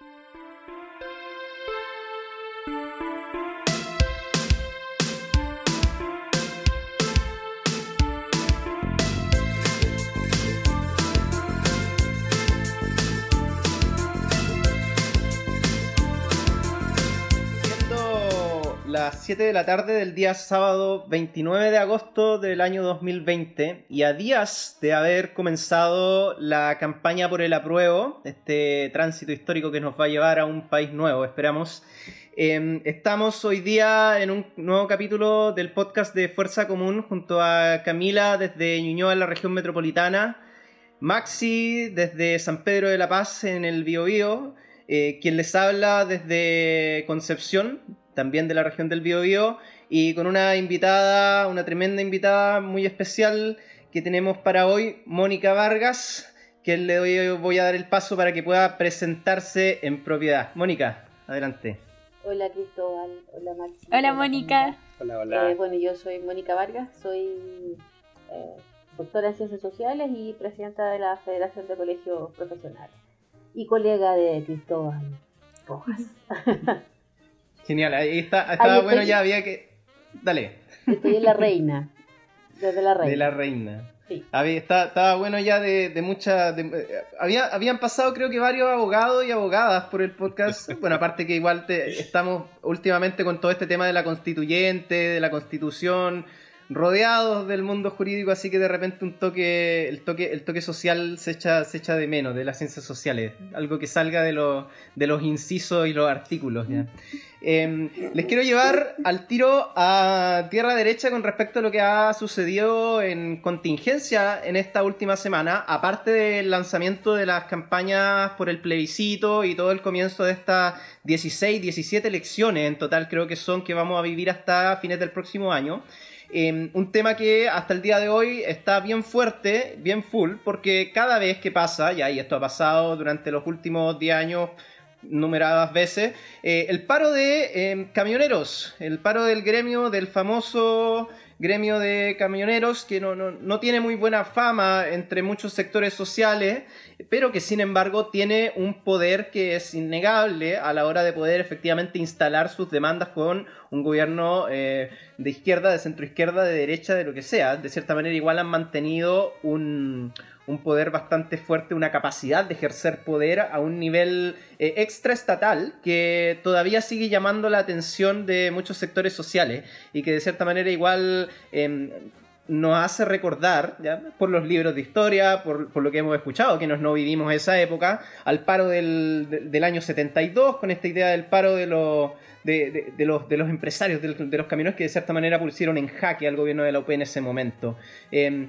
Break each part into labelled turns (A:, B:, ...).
A: Thank you. Las 7 de la tarde del día sábado 29 de agosto del año 2020 y a días de haber comenzado la campaña por el apruebo, este tránsito histórico que nos va a llevar a un país nuevo, esperamos. Em, estamos hoy día en un nuevo capítulo del podcast de Fuerza Común junto a Camila desde Ñuñoa en la región metropolitana, Maxi desde San Pedro de la Paz en el Biobío, eh, quien les habla desde Concepción, también de la región del Biobío, y con una invitada, una tremenda invitada muy especial que tenemos para hoy, Mónica Vargas, que le voy a dar el paso para que pueda presentarse en propiedad. Mónica, adelante.
B: Hola Cristóbal, hola Maxi.
C: Hola Mónica.
A: Hola, hola.
B: Eh, bueno, yo soy Mónica Vargas, soy eh, doctora en Ciencias Sociales y presidenta de la Federación de Colegios Profesionales y colega de Cristóbal Rojas.
A: Genial, ahí está, estaba bueno, ya había que. Dale.
B: Estoy en la reina. Desde la reina.
A: De la reina. Sí. Había, estaba, bueno ya de, de muchas. había, habían pasado, creo que varios abogados y abogadas por el podcast. bueno, aparte que igual te, estamos últimamente con todo este tema de la constituyente, de la constitución rodeados del mundo jurídico, así que de repente un toque, el toque, el toque social se echa, se echa de menos de las ciencias sociales, algo que salga de, de los incisos y los artículos. Em, les quiero llevar al tiro a tierra derecha con respecto a lo que ha sucedido en contingencia en esta última semana, aparte del lanzamiento de las campañas por el plebiscito y todo el comienzo de estas 16, 17 elecciones en total creo que son que vamos a vivir hasta fines del próximo año. Em, un tema que hasta el día de hoy está bien fuerte, bien full, porque cada vez que pasa, ya, y esto ha pasado durante los últimos 10 años numeradas veces, eh, el paro de em, camioneros, el paro del gremio del famoso gremio de camioneros que no, no, tiene muy buena fama entre muchos sectores sociales, pero que sin embargo tiene un poder que es innegable a la hora de poder efectivamente instalar sus demandas con un gobierno eh, de izquierda, de centro izquierda, de derecha, de lo que sea. De cierta manera igual han mantenido un, un poder bastante fuerte, una capacidad de ejercer poder a un nivel eh, extraestatal que todavía sigue llamando la atención de muchos sectores sociales y que de cierta manera igual em, nos hace recordar, por los libros de historia, por, lo que hemos escuchado, que nos no vivimos esa época, al paro del, año 72, con esta idea del paro de los... De, los, de los empresarios, de, los camioneros que de cierta manera pusieron en jaque al gobierno de la UP en ese momento. Em,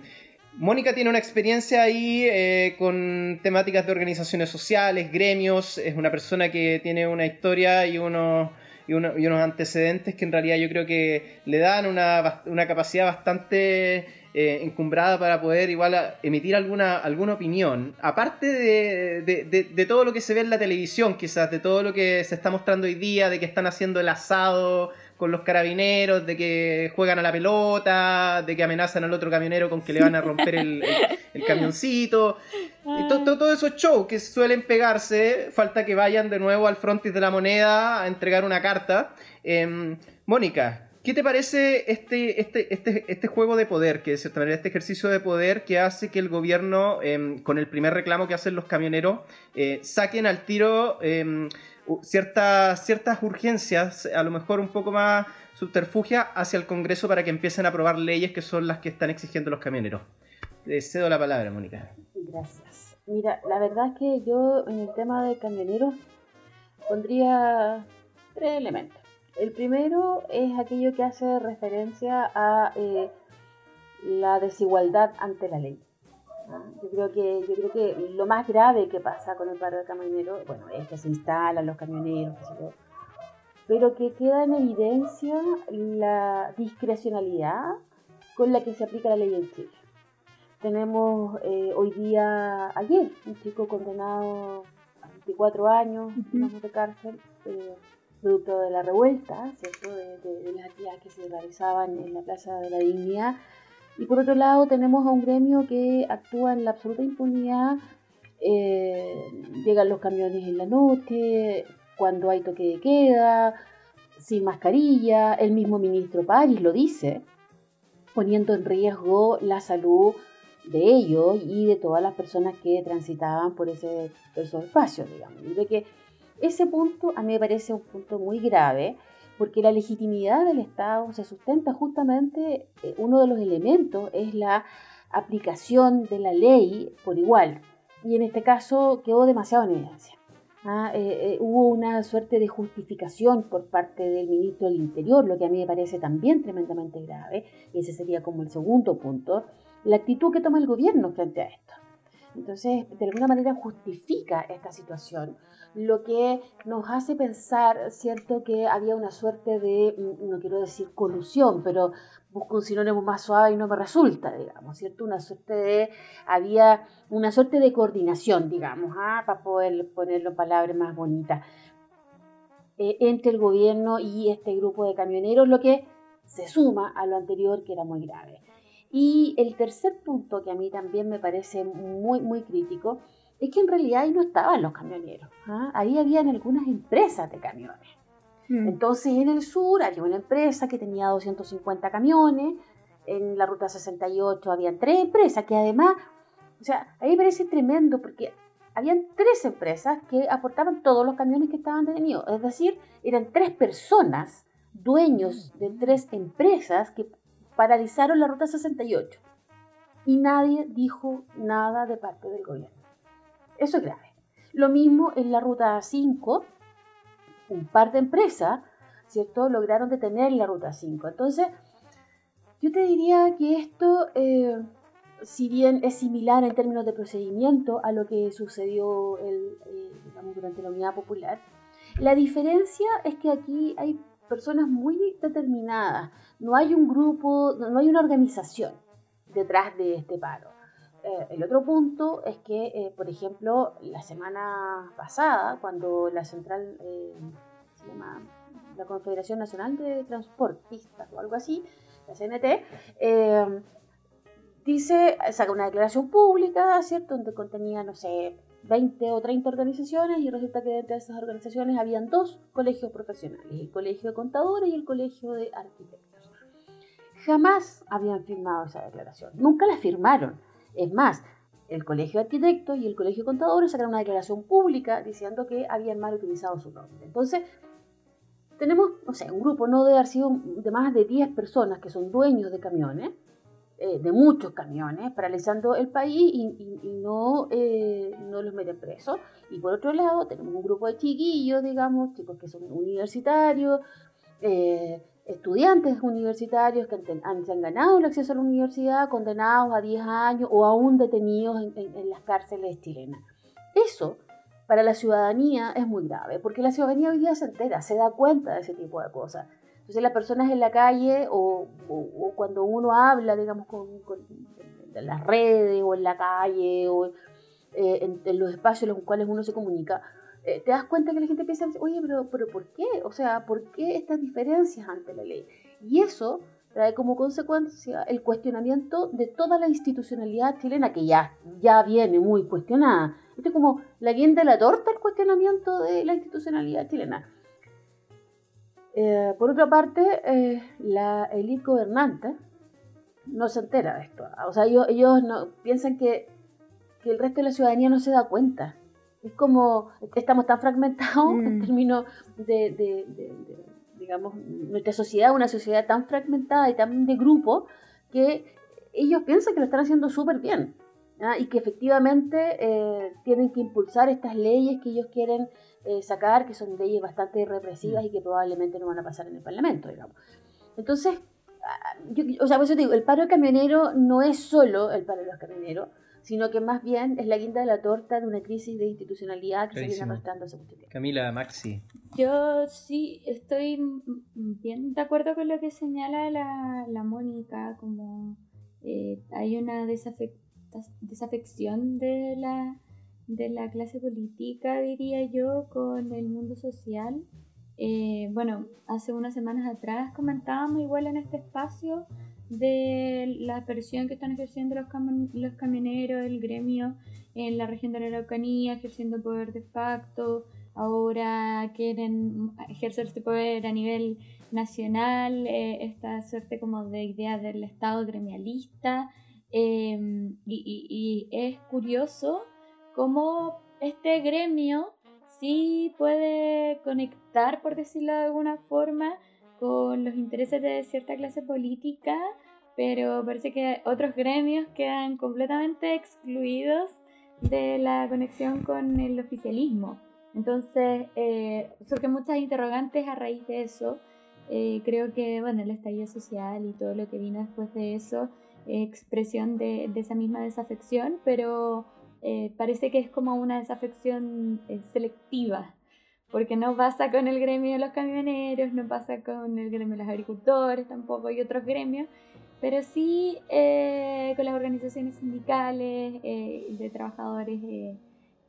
A: Mónica tiene una experiencia ahí eh, con temáticas de organizaciones sociales, gremios, es una persona que tiene una historia y unos, y, unos antecedentes que en realidad yo creo que le dan una, capacidad bastante eh, encumbrada para poder igual emitir alguna, alguna opinión. Aparte de, de, todo lo que se ve en la televisión, quizás, de todo lo que se está mostrando hoy día, de que están haciendo el asado con los carabineros, de que juegan a la pelota, de que amenazan al otro camionero con que le van a romper el, camioncito. Y todos esos shows que suelen pegarse, falta que vayan de nuevo al frontis de la moneda a entregar una carta. Em, Mónica, ¿Qué te parece este, este, este, este juego de poder, que de cierta manera, este ejercicio de poder que hace que el gobierno, em, con el primer reclamo que hacen los camioneros, eh, saquen al tiro em, ciertas, ciertas urgencias, a lo mejor un poco más subterfugia, hacia el Congreso para que empiecen a aprobar leyes que son las que están exigiendo los camioneros. Le cedo la palabra, Mónica.
B: Gracias. Mira, la verdad es que yo en el tema de camioneros pondría tres elementos. El primero es aquello que hace referencia a eh, la desigualdad ante la ley. Yo creo que, yo creo que lo más grave que pasa con el paro de camioneros, bueno, es que se instalan los camioneros, pero que queda en evidencia la discrecionalidad con la que se aplica la ley en Chile. Tenemos eh, hoy día, ayer, un chico condenado a 24 años, de cárcel, eh, producto de la revuelta, ¿cierto? De, de, las actividades que se realizaban en la Plaza de la Dignidad y por otro lado tenemos a un gremio que actúa en la absoluta impunidad eh, llegan los camiones en la noche, cuando hay toque de queda, sin mascarilla, el mismo ministro París lo dice, poniendo en riesgo la salud de ellos y de todas las personas que transitaban por, ese, esos espacios, digamos. De que ese punto a mí me parece un punto muy grave, porque la legitimidad del Estado se sustenta justamente, eh, uno de los elementos es la aplicación de la ley por igual, y en este caso quedó demasiado en evidencia. ¿ah? Eh, eh, hubo una suerte de justificación por parte del ministro del Interior, lo que a mí me parece también tremendamente grave, y ese sería como el segundo punto, la actitud que toma el gobierno frente a esto. Entonces, de alguna manera justifica esta situación, lo que nos hace pensar, ¿cierto?, que había una suerte de, mm, no quiero decir colusión, pero busco un sinónimo más suave y no me resulta, digamos, ¿cierto? Una suerte de, había una suerte de coordinación, digamos, ¿ah? para poder ponerlo en palabras más bonitas, eh, entre el gobierno y este grupo de camioneros, lo que se suma a lo anterior que era muy grave. Y el tercer punto que a mí también me parece muy, muy crítico es que en realidad ahí no estaban los camioneros. ¿ah? Ahí habían algunas empresas de camiones. Mm. Entonces en el sur había una empresa que tenía 250 camiones, en la ruta 68 habían tres empresas que además, o sea, ahí me parece tremendo porque habían tres empresas que aportaban todos los camiones que estaban detenidos. Es decir, eran tres personas, dueños de tres empresas que paralizaron la ruta 68 y nadie dijo nada de parte del gobierno. Eso es grave. Lo mismo en la ruta 5, un par de empresas, ¿cierto? Lograron detener la ruta 5. Entonces, yo te diría que esto, eh, si bien es similar en términos de procedimiento a lo que sucedió eh, durante la Unidad Popular, la diferencia es que aquí hay personas muy determinadas, no hay un grupo, no hay una organización detrás de este paro. Eh, el otro punto es que, eh, por ejemplo, la semana pasada, cuando la central, eh, se llama la Confederación Nacional de Transportistas o algo así, la CNT, dice, saca una declaración pública, ¿cierto?, donde contenía, no sé, 20 o 30 organizaciones y resulta que dentro de esas organizaciones habían dos colegios profesionales, el Colegio de Contadores y el Colegio de Arquitectos. Jamás habían firmado esa declaración, nunca la firmaron. Es más, el Colegio de Arquitectos y el Colegio de Contadores sacaron una declaración pública diciendo que habían mal utilizado su nombre. Entonces, tenemos, no sé, un grupo no de haber sido de más de 10 personas que son dueños de camiones, eh, de muchos camiones, paralizando el país y, no, eh, no los meten presos. Y por otro lado, tenemos un grupo de chiquillos, digamos, chicos que son universitarios, eh, estudiantes universitarios que han, se han ganado el acceso a la universidad, condenados a 10 años o aún detenidos en, las cárceles chilenas. Eso para la ciudadanía es muy grave, porque la ciudadanía hoy día se entera, se da cuenta de ese tipo de cosas. Entonces las personas en la calle o, cuando uno habla, digamos, con, las redes o en la calle o eh, en, los espacios en los cuales uno se comunica, eh, te das cuenta que la gente piensa, oye, pero, pero ¿por qué? O sea, ¿por qué estas diferencias ante la ley? Y eso trae como consecuencia el cuestionamiento de toda la institucionalidad chilena, que ya, ya viene muy cuestionada. Esto es como la guinda de la torta el cuestionamiento de la institucionalidad chilena. Eh, por otra parte, eh, la élite gobernante no se entera de esto. O sea, ellos, ellos no, piensan que, que, el resto de la ciudadanía no se da cuenta. Es como, estamos tan fragmentados en mm. términos de, de, de, digamos, nuestra sociedad, una sociedad tan fragmentada y tan de grupo, que ellos piensan que lo están haciendo súper bien. Y que efectivamente eh, tienen que impulsar estas leyes que ellos quieren eh, sacar, que son leyes bastante represivas mm. y que probablemente no van a pasar en el Parlamento, digamos. Entonces, ah, yo, o sea, por eso digo, el paro camionero no es solo el paro de los camioneros, sino que más bien es la guinda de la torta de una crisis de institucionalidad que se viene arrastrando hace mucho tiempo.
A: Camila, Maxi.
C: Yo sí estoy bien de acuerdo con lo que señala la, la Mónica, como eh, hay una desafección de la de la clase política, diría yo, con el mundo social. Eh, bueno, hace unas semanas atrás comentábamos igual en este espacio de la presión que están ejerciendo los, camioneros, el gremio en la región de la Araucanía, ejerciendo poder de facto, ahora quieren ejercer este poder a nivel nacional, eh, esta suerte como de idea del Estado gremialista. Em, y, es curioso cómo este gremio sí puede conectar, por decirlo de alguna forma, con los intereses de cierta clase política, pero parece que otros gremios quedan completamente excluidos de la conexión con el oficialismo. Entonces, eh, surgen muchas interrogantes a raíz de eso. Eh, creo que, bueno, el estallido social y todo lo que vino después de eso, expresión de, de, esa misma desafección, pero eh, parece que es como una desafección eh, selectiva, porque no pasa con el gremio de los camioneros, no pasa con el gremio de los agricultores tampoco y otros gremios, pero sí con las organizaciones sindicales de trabajadores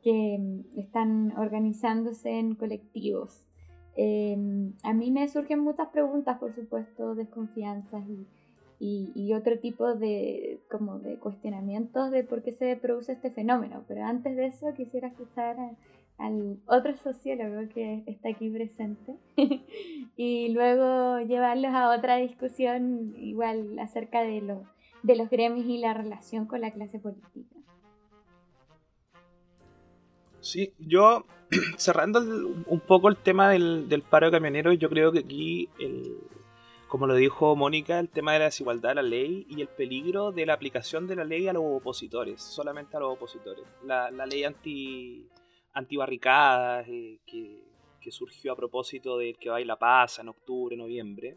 C: que mm, están organizándose en colectivos. Em, a mí me surgen muchas preguntas, por supuesto, desconfianzas y, y, otro tipo de, como de cuestionamientos de por qué se produce este fenómeno. Pero antes de eso quisiera escuchar al otro sociólogo que está aquí presente y luego llevarlos a otra discusión igual acerca de, lo, de los gremios y la relación con la clase política.
D: Sí, yo cerrando un poco el tema del, paro de camioneros, yo creo que aquí, el, como lo dijo Mónica, el tema de la desigualdad de la ley y el peligro de la aplicación de la ley a los opositores, solamente a los opositores. La, ley anti, antibarricadas eh, que, surgió a propósito del que baila paz en octubre, noviembre,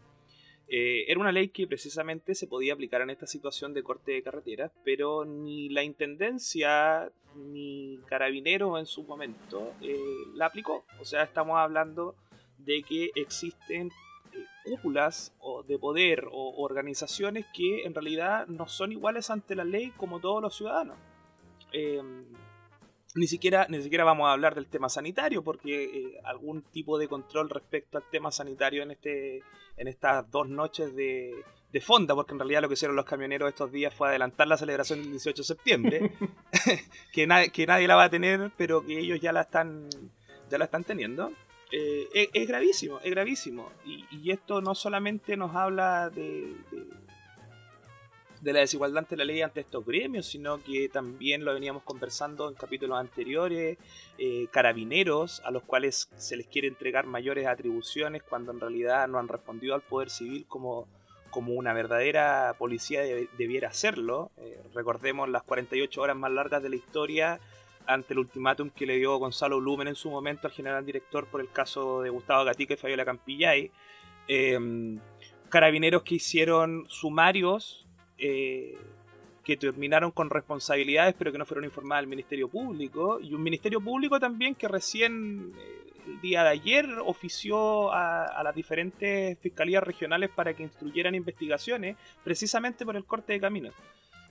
D: eh, era una ley que precisamente se podía aplicar en esta situación de corte de carreteras, pero ni la Intendencia ni Carabineros en su momento eh, la aplicó. O sea, estamos hablando de que existen cúpulas o de poder o organizaciones que en realidad no son iguales ante la ley como todos los ciudadanos. Em, ni siquiera, ni siquiera vamos a hablar del tema sanitario, porque eh, algún tipo de control respecto al tema sanitario en, este, en estas dos noches de, de fonda, porque en realidad lo que hicieron los camioneros estos días fue adelantar la celebración del 18 de septiembre, que, que nadie la va a tener, pero que ellos ya la están, ya la están teniendo. Eh, es, gravísimo, es gravísimo. Y, y, esto no solamente nos habla de de la desigualdad ante la ley ante estos gremios, sino que también lo veníamos conversando en capítulos anteriores, eh, carabineros a los cuales se les quiere entregar mayores atribuciones cuando en realidad no han respondido al poder civil como, como una verdadera policía debiera hacerlo. Eh, recordemos las 48 horas más largas de la historia ante el ultimátum que le dio Gonzalo Lumen en su momento al general director por el caso de Gustavo Gatica y Fabiola Campillay. Eh, carabineros que hicieron sumarios eh, que terminaron con responsabilidades pero que no fueron informadas al Ministerio Público y un Ministerio Público también que recién eh, el día de ayer ofició a, las diferentes fiscalías regionales para que instruyeran investigaciones precisamente por el corte de caminos.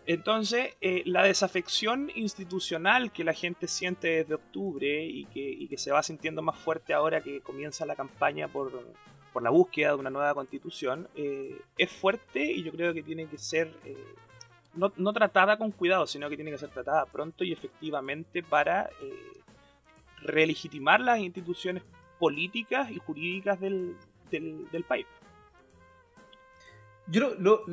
D: Entonces, eh, la desafección institucional que la gente siente desde octubre y que, se va sintiendo más fuerte ahora que comienza la campaña por, la búsqueda de una nueva constitución, eh, es fuerte y yo creo que tiene que ser eh, no, no, tratada con cuidado, sino que tiene que ser tratada pronto y efectivamente para eh, relegitimar las instituciones políticas y jurídicas del país.
A: Yo lo,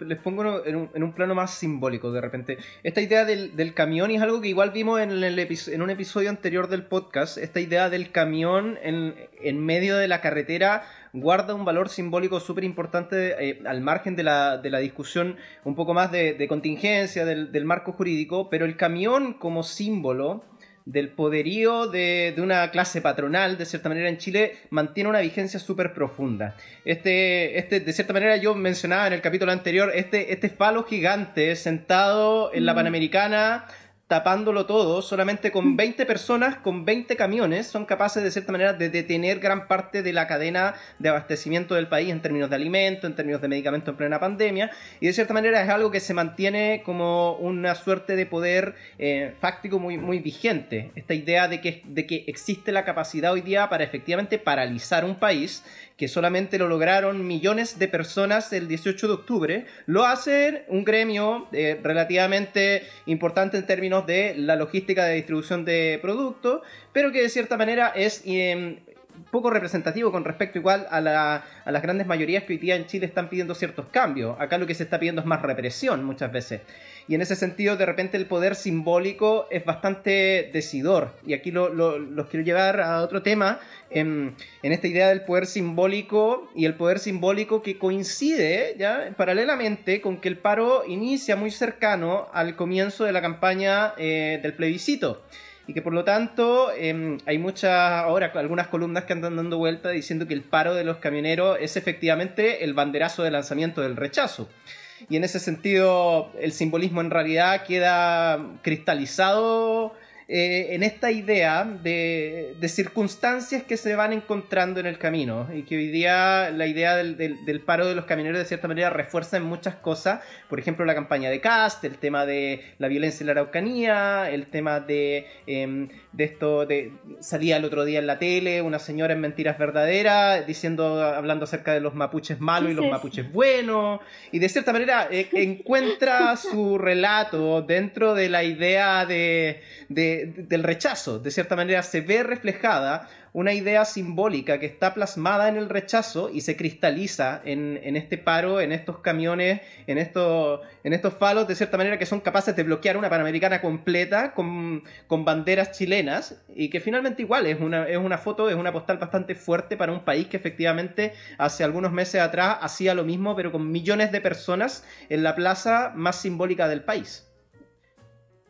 A: les pongo en un, plano más simbólico de repente. Esta idea del, camión es algo que igual vimos en, en un episodio anterior del podcast. Esta idea del camión en, medio de la carretera guarda un valor simbólico súper importante eh, al margen de la, discusión un poco más de, contingencia, del marco jurídico. Pero el camión como símbolo del poderío de, una clase patronal, de cierta manera, en Chile, mantiene una vigencia súper profunda. Este, este, de cierta manera, yo mencionaba en el capítulo anterior, este, este falo gigante sentado en la mm. Panamericana, tapándolo todo, solamente con 20 personas, con 20 camiones, son capaces de cierta manera de detener gran parte de la cadena de abastecimiento del país en términos de alimentos, en términos de medicamentos en plena pandemia, y de cierta manera es algo que se mantiene como una suerte de poder eh, fáctico muy, muy vigente. Esta idea de que, de que existe la capacidad hoy día para efectivamente paralizar un país que solamente lo lograron millones de personas el 18 de octubre, lo hace un gremio eh, relativamente importante en términos de la logística de distribución de productos, pero que de cierta manera es em, poco representativo con respecto igual a, a, las grandes mayorías que hoy día en Chile están pidiendo ciertos cambios. Acá lo que se está pidiendo es más represión muchas veces. Y en ese sentido, de repente, el poder simbólico es bastante decidor. Y aquí lo, los quiero llevar a otro tema, en, en, esta idea del poder simbólico y el poder simbólico que coincide ya paralelamente con que el paro inicia muy cercano al comienzo de la campaña eh, del plebiscito y que por lo tanto em, hay muchas, ahora algunas columnas que andan dando vuelta diciendo que el paro de los camioneros es efectivamente el banderazo de lanzamiento del rechazo. Y en ese sentido el simbolismo en realidad queda cristalizado eh, en esta idea de, circunstancias que se van encontrando en el camino y que hoy día la idea del, paro de los camioneros de cierta manera refuerza en muchas cosas, por ejemplo la campaña de Cast, el tema de la violencia en la Araucanía, el tema de, em, de esto, de salía el otro día en la tele una señora en Mentiras Verdaderas diciendo, hablando acerca de los mapuches malos y los mapuches buenos, y de cierta manera eh, encuentra su relato dentro de la idea de del rechazo. De cierta manera se ve reflejada una idea simbólica que está plasmada en el rechazo y se cristaliza en, este paro, en estos camiones, en estos, en estos falos, de cierta manera que son capaces de bloquear una Panamericana completa con, banderas chilenas y que finalmente igual es una, es una foto, es una postal bastante fuerte para un país que efectivamente hace algunos meses atrás hacía lo mismo pero con millones de personas en la plaza más simbólica del país.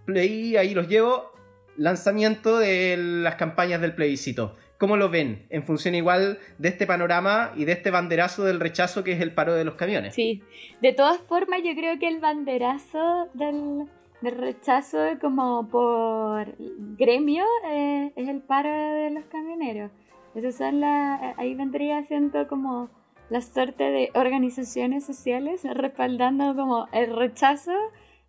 A: Y ahí los llevo lanzamiento de las campañas del plebiscito. ¿Cómo lo ven? En función igual de este panorama y de este banderazo del rechazo que es el paro de los camiones.
C: Sí, de todas formas yo creo que el banderazo del, rechazo como por gremio eh, es el paro de los camioneros. Eso son la, ahí vendría siendo como la suerte de organizaciones sociales respaldando como el rechazo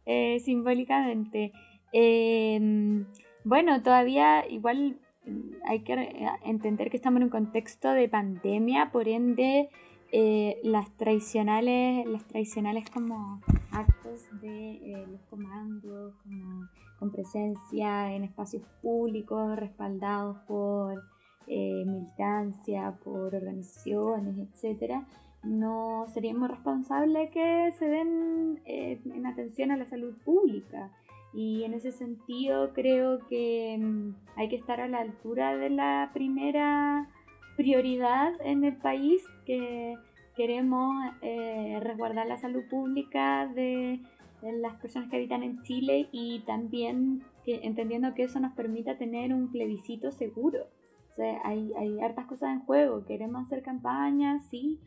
C: eh, simbólicamente. Eh, bueno, todavía igual mm, hay que eh, entender que estamos en un contexto de pandemia, por ende eh, las tradicionales, las tradicionales como actos de eh, los comandos, como con presencia en espacios públicos, respaldados por militancia, por organizaciones, etcétera, no seríamos responsables que se den en atención a la salud pública. Y en ese sentido creo que mm, hay que estar a la altura de la primera prioridad en el país, que queremos eh, resguardar la salud pública de, las personas que habitan en Chile y también entendiendo que eso nos permita tener un plebiscito seguro. O sea, hay, hay hartas cosas en juego, queremos hacer campañas, sí,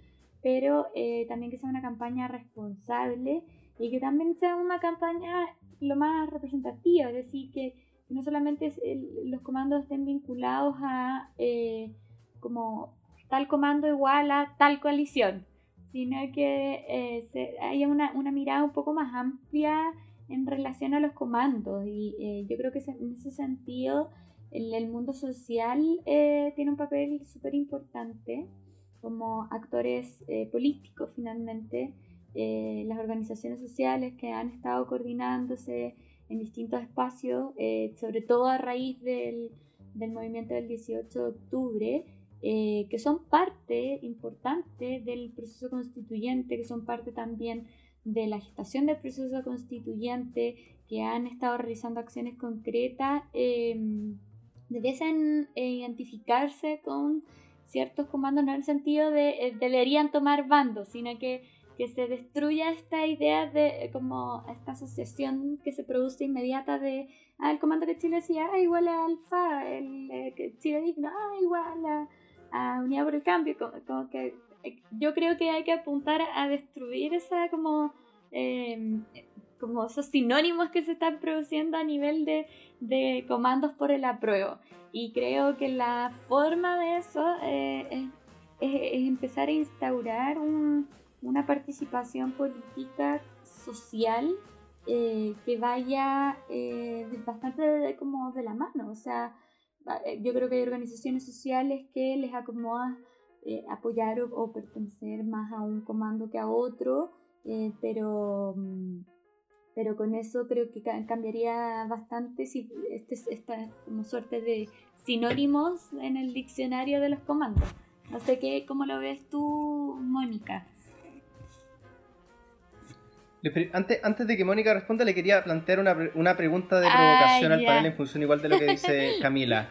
C: pero eh, también que sea una campaña responsable y que también sea una campaña lo más representativa, es decir, que no solamente los comandos estén vinculados a eh, como tal comando igual a tal coalición, sino que eh, haya una, mirada un poco más amplia en relación a los comandos. Y eh, yo creo que en ese sentido el, el mundo social tiene un papel súper importante como actores políticos finalmente eh, las organizaciones sociales que han estado coordinándose en distintos espacios, eh, sobre todo a raíz del, del, movimiento del 18 de octubre, eh, que son parte importante del proceso constituyente, que son parte también de la gestación del proceso constituyente, que han estado realizando acciones concretas, debiesen identificarse con ciertos comandos, no en el sentido de deberían tomar bandos, sino que que se destruya esta idea de como esta asociación que se produce inmediata de ah, el comando que Chile decía ah, igual a Alfa, el eh, Chile digno, ah, igual a, a Unidad por el Cambio, como, que eh, yo creo que hay que apuntar a destruir esa como em, como esos sinónimos que se están produciendo a nivel de, de comandos por el apruebo. Y creo que la forma de eso eh, es, es, empezar a instaurar un, una participación política social eh, que vaya eh, bastante como de la mano. O sea, eh, yo creo que hay organizaciones sociales que les acomoda apoyar o, pertenecer más a un comando que a otro, pero, mm, pero con eso creo que cambiaría bastante si este, esta como suerte de sinónimos en el diccionario de los comandos. No sé qué, cómo lo ves tú, Mónica.
A: Antes, antes de que Mónica responda, le quería plantear una, una pregunta de provocación al panel en función igual de lo que dice Camila.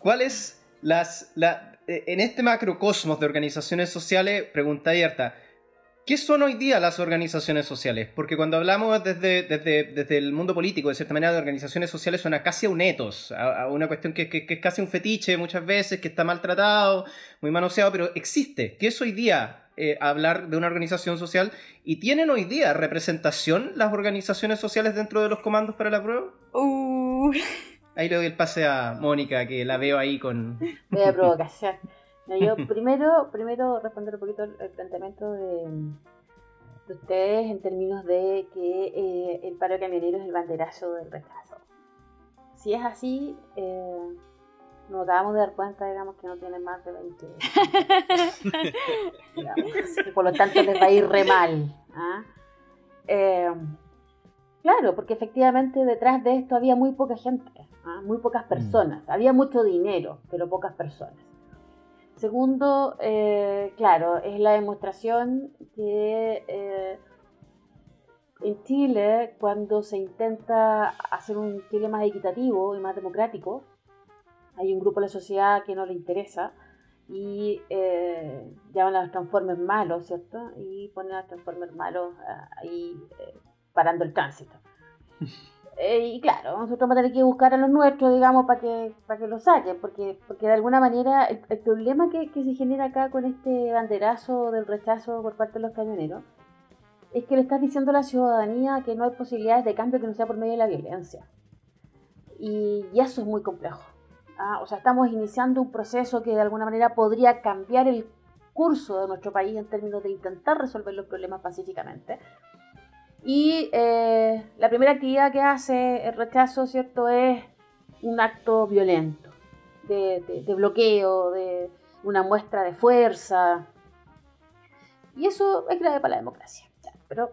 A: ¿Cuáles las, la, eh, en este macrocosmos de organizaciones sociales, pregunta abierta, ¿qué son hoy día las organizaciones sociales? Porque cuando hablamos desde, desde, desde el mundo político, de cierta manera, de organizaciones sociales, suena casi a un etos, a, una cuestión que, que, que, es casi un fetiche muchas veces, que está maltratado, muy manoseado, pero existe. ¿Qué es hoy día eh, hablar de una organización social y tienen hoy día representación las organizaciones sociales dentro de los comandos para la prueba? Uh. Ahí le doy el pase a Mónica, que la veo ahí con...
B: Voy a provocación. Yo primero, primero responder un poquito el planteamiento de, ustedes en términos de que eh, el paro de camioneros es el banderazo del rechazo. Si es así, eh, nos damos de dar cuenta, digamos, que no tienen más de 20 y por lo tanto les va a ir re mal. ¿ah? Eh, claro, porque efectivamente detrás de esto había muy poca gente, ¿ah? muy pocas mm. personas. Había mucho dinero, pero pocas personas. Segundo, eh, claro, es la demostración que eh, en Chile, cuando se intenta hacer un Chile más equitativo y más democrático, hay un grupo de la sociedad que no le interesa y eh, llaman a los transformers malos, ¿cierto? Y ponen a los transformers malos ah, ahí parando el tránsito. Eh, y claro, nosotros vamos a tener que buscar a los nuestros, digamos, para que, para que lo saquen, porque, porque de alguna manera el, problema que, que, se genera acá con este banderazo del rechazo por parte de los camioneros es que le estás diciendo a la ciudadanía que no hay posibilidades de cambio que no sea por medio de la violencia. y eso es muy complejo. ¿ah? O sea, estamos iniciando un proceso que de alguna manera podría cambiar el curso de nuestro país en términos de intentar resolver los problemas pacíficamente. Y eh, la primera actividad que hace el rechazo, ¿cierto?, es un acto violento, de, bloqueo, de una muestra de fuerza. Y eso es grave para la democracia. Pero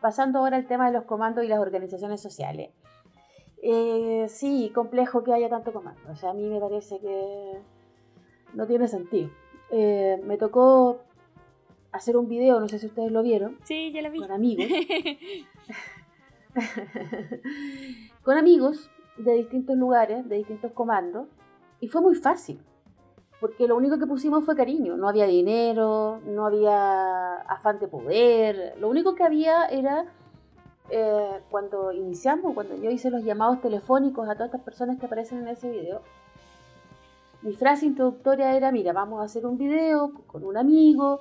B: pasando ahora al tema de los comandos y las organizaciones sociales. Eh, sí, complejo que haya tanto comando. O sea, a mí me parece que no tiene sentido. Eh, me tocó hacer un video, no sé si ustedes lo vieron.
C: Sí, ya lo vi.
B: Con amigos. con amigos de distintos lugares, de distintos comandos. Y fue muy fácil. Porque lo único que pusimos fue cariño. No había dinero, no había afán de poder. Lo único que había era eh, cuando iniciamos, cuando yo hice los llamados telefónicos a todas estas personas que aparecen en ese video, mi frase introductoria era, mira, vamos a hacer un video con un amigo,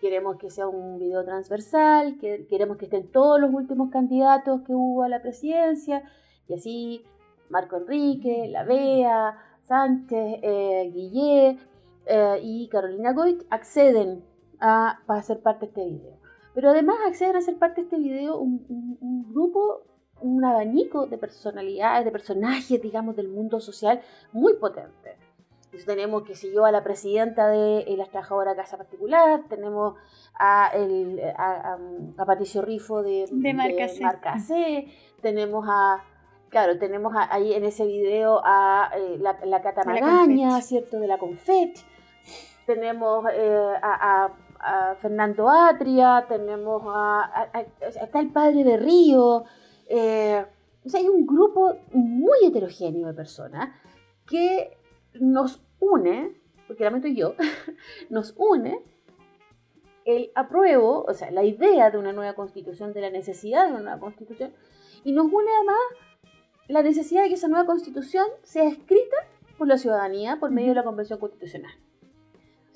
B: queremos que sea un video transversal, que, queremos que estén todos los últimos candidatos que hubo a la presidencia, y así Marco Enrique, La Bea, Sánchez, eh, Guillé eh, y Carolina Goit acceden a, a ser parte de este video. Pero además acceden a ser parte de este video un, grupo, un abanico de personalidades, de personajes, digamos, del mundo social muy potente. Tenemos, que si yo, a la presidenta de la trabajadora Casa Particular, tenemos a, el, a, Patricio Rifo de,
C: de Marca,
B: C, tenemos a, claro, tenemos ahí en ese video a eh, la, la Cata Magaña, ¿cierto? De la Confet, tenemos eh, a Fernando Atria, tenemos a, está el padre de Río, eh, o sea, hay un grupo muy heterogéneo de personas que nos une, porque lamento yo, nos une el apruebo, o sea, la idea de una nueva constitución, de la necesidad de una nueva constitución, y nos une además la necesidad de que esa nueva constitución sea escrita por la ciudadanía por medio de la Convención Constitucional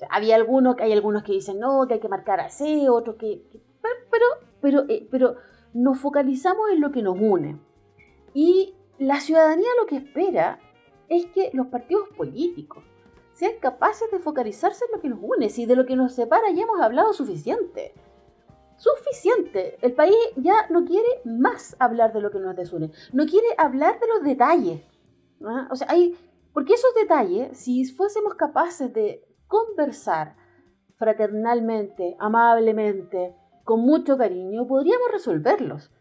B: había algunos, hay algunos que dicen no, que hay que marcar así, otros que, pero, pero, eh, pero nos focalizamos en lo que nos une. Y la ciudadanía lo que espera es que los partidos políticos sean capaces de focalizarse en lo que nos une. Si de lo que nos separa ya hemos hablado suficiente. Suficiente. El país ya no quiere más hablar de lo que nos desune. No quiere hablar de los detalles. ¿ah? O sea, hay. Porque esos detalles, si fuésemos capaces de conversar fraternalmente, amablemente, con mucho cariño, podríamos resolverlos.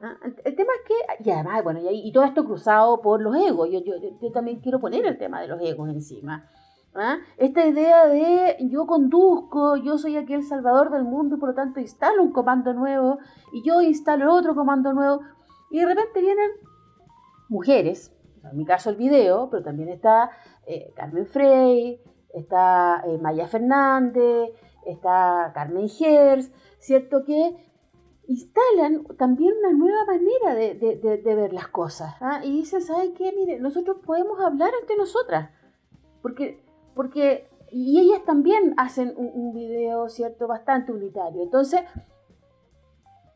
B: ¿Ah? El, tema es que, y además, bueno, y, todo esto cruzado por los egos, yo, yo, también quiero poner el tema de los egos encima. ¿ah? Esta idea de yo conduzco, yo soy aquí el salvador del mundo y por lo tanto instalo un comando nuevo y yo instalo otro comando nuevo y de repente vienen mujeres, en mi caso el video, pero también está eh, Carmen Frey, está eh, Maya Fernández, está Carmen Gers, ¿cierto? Que instalan también una nueva manera de, ver las cosas. ¿ah? Y dicen, ¿sabes qué? Mire, nosotros podemos hablar entre nosotras. Porque, porque, y ellas también hacen un, video, ¿cierto? Bastante unitario. Entonces,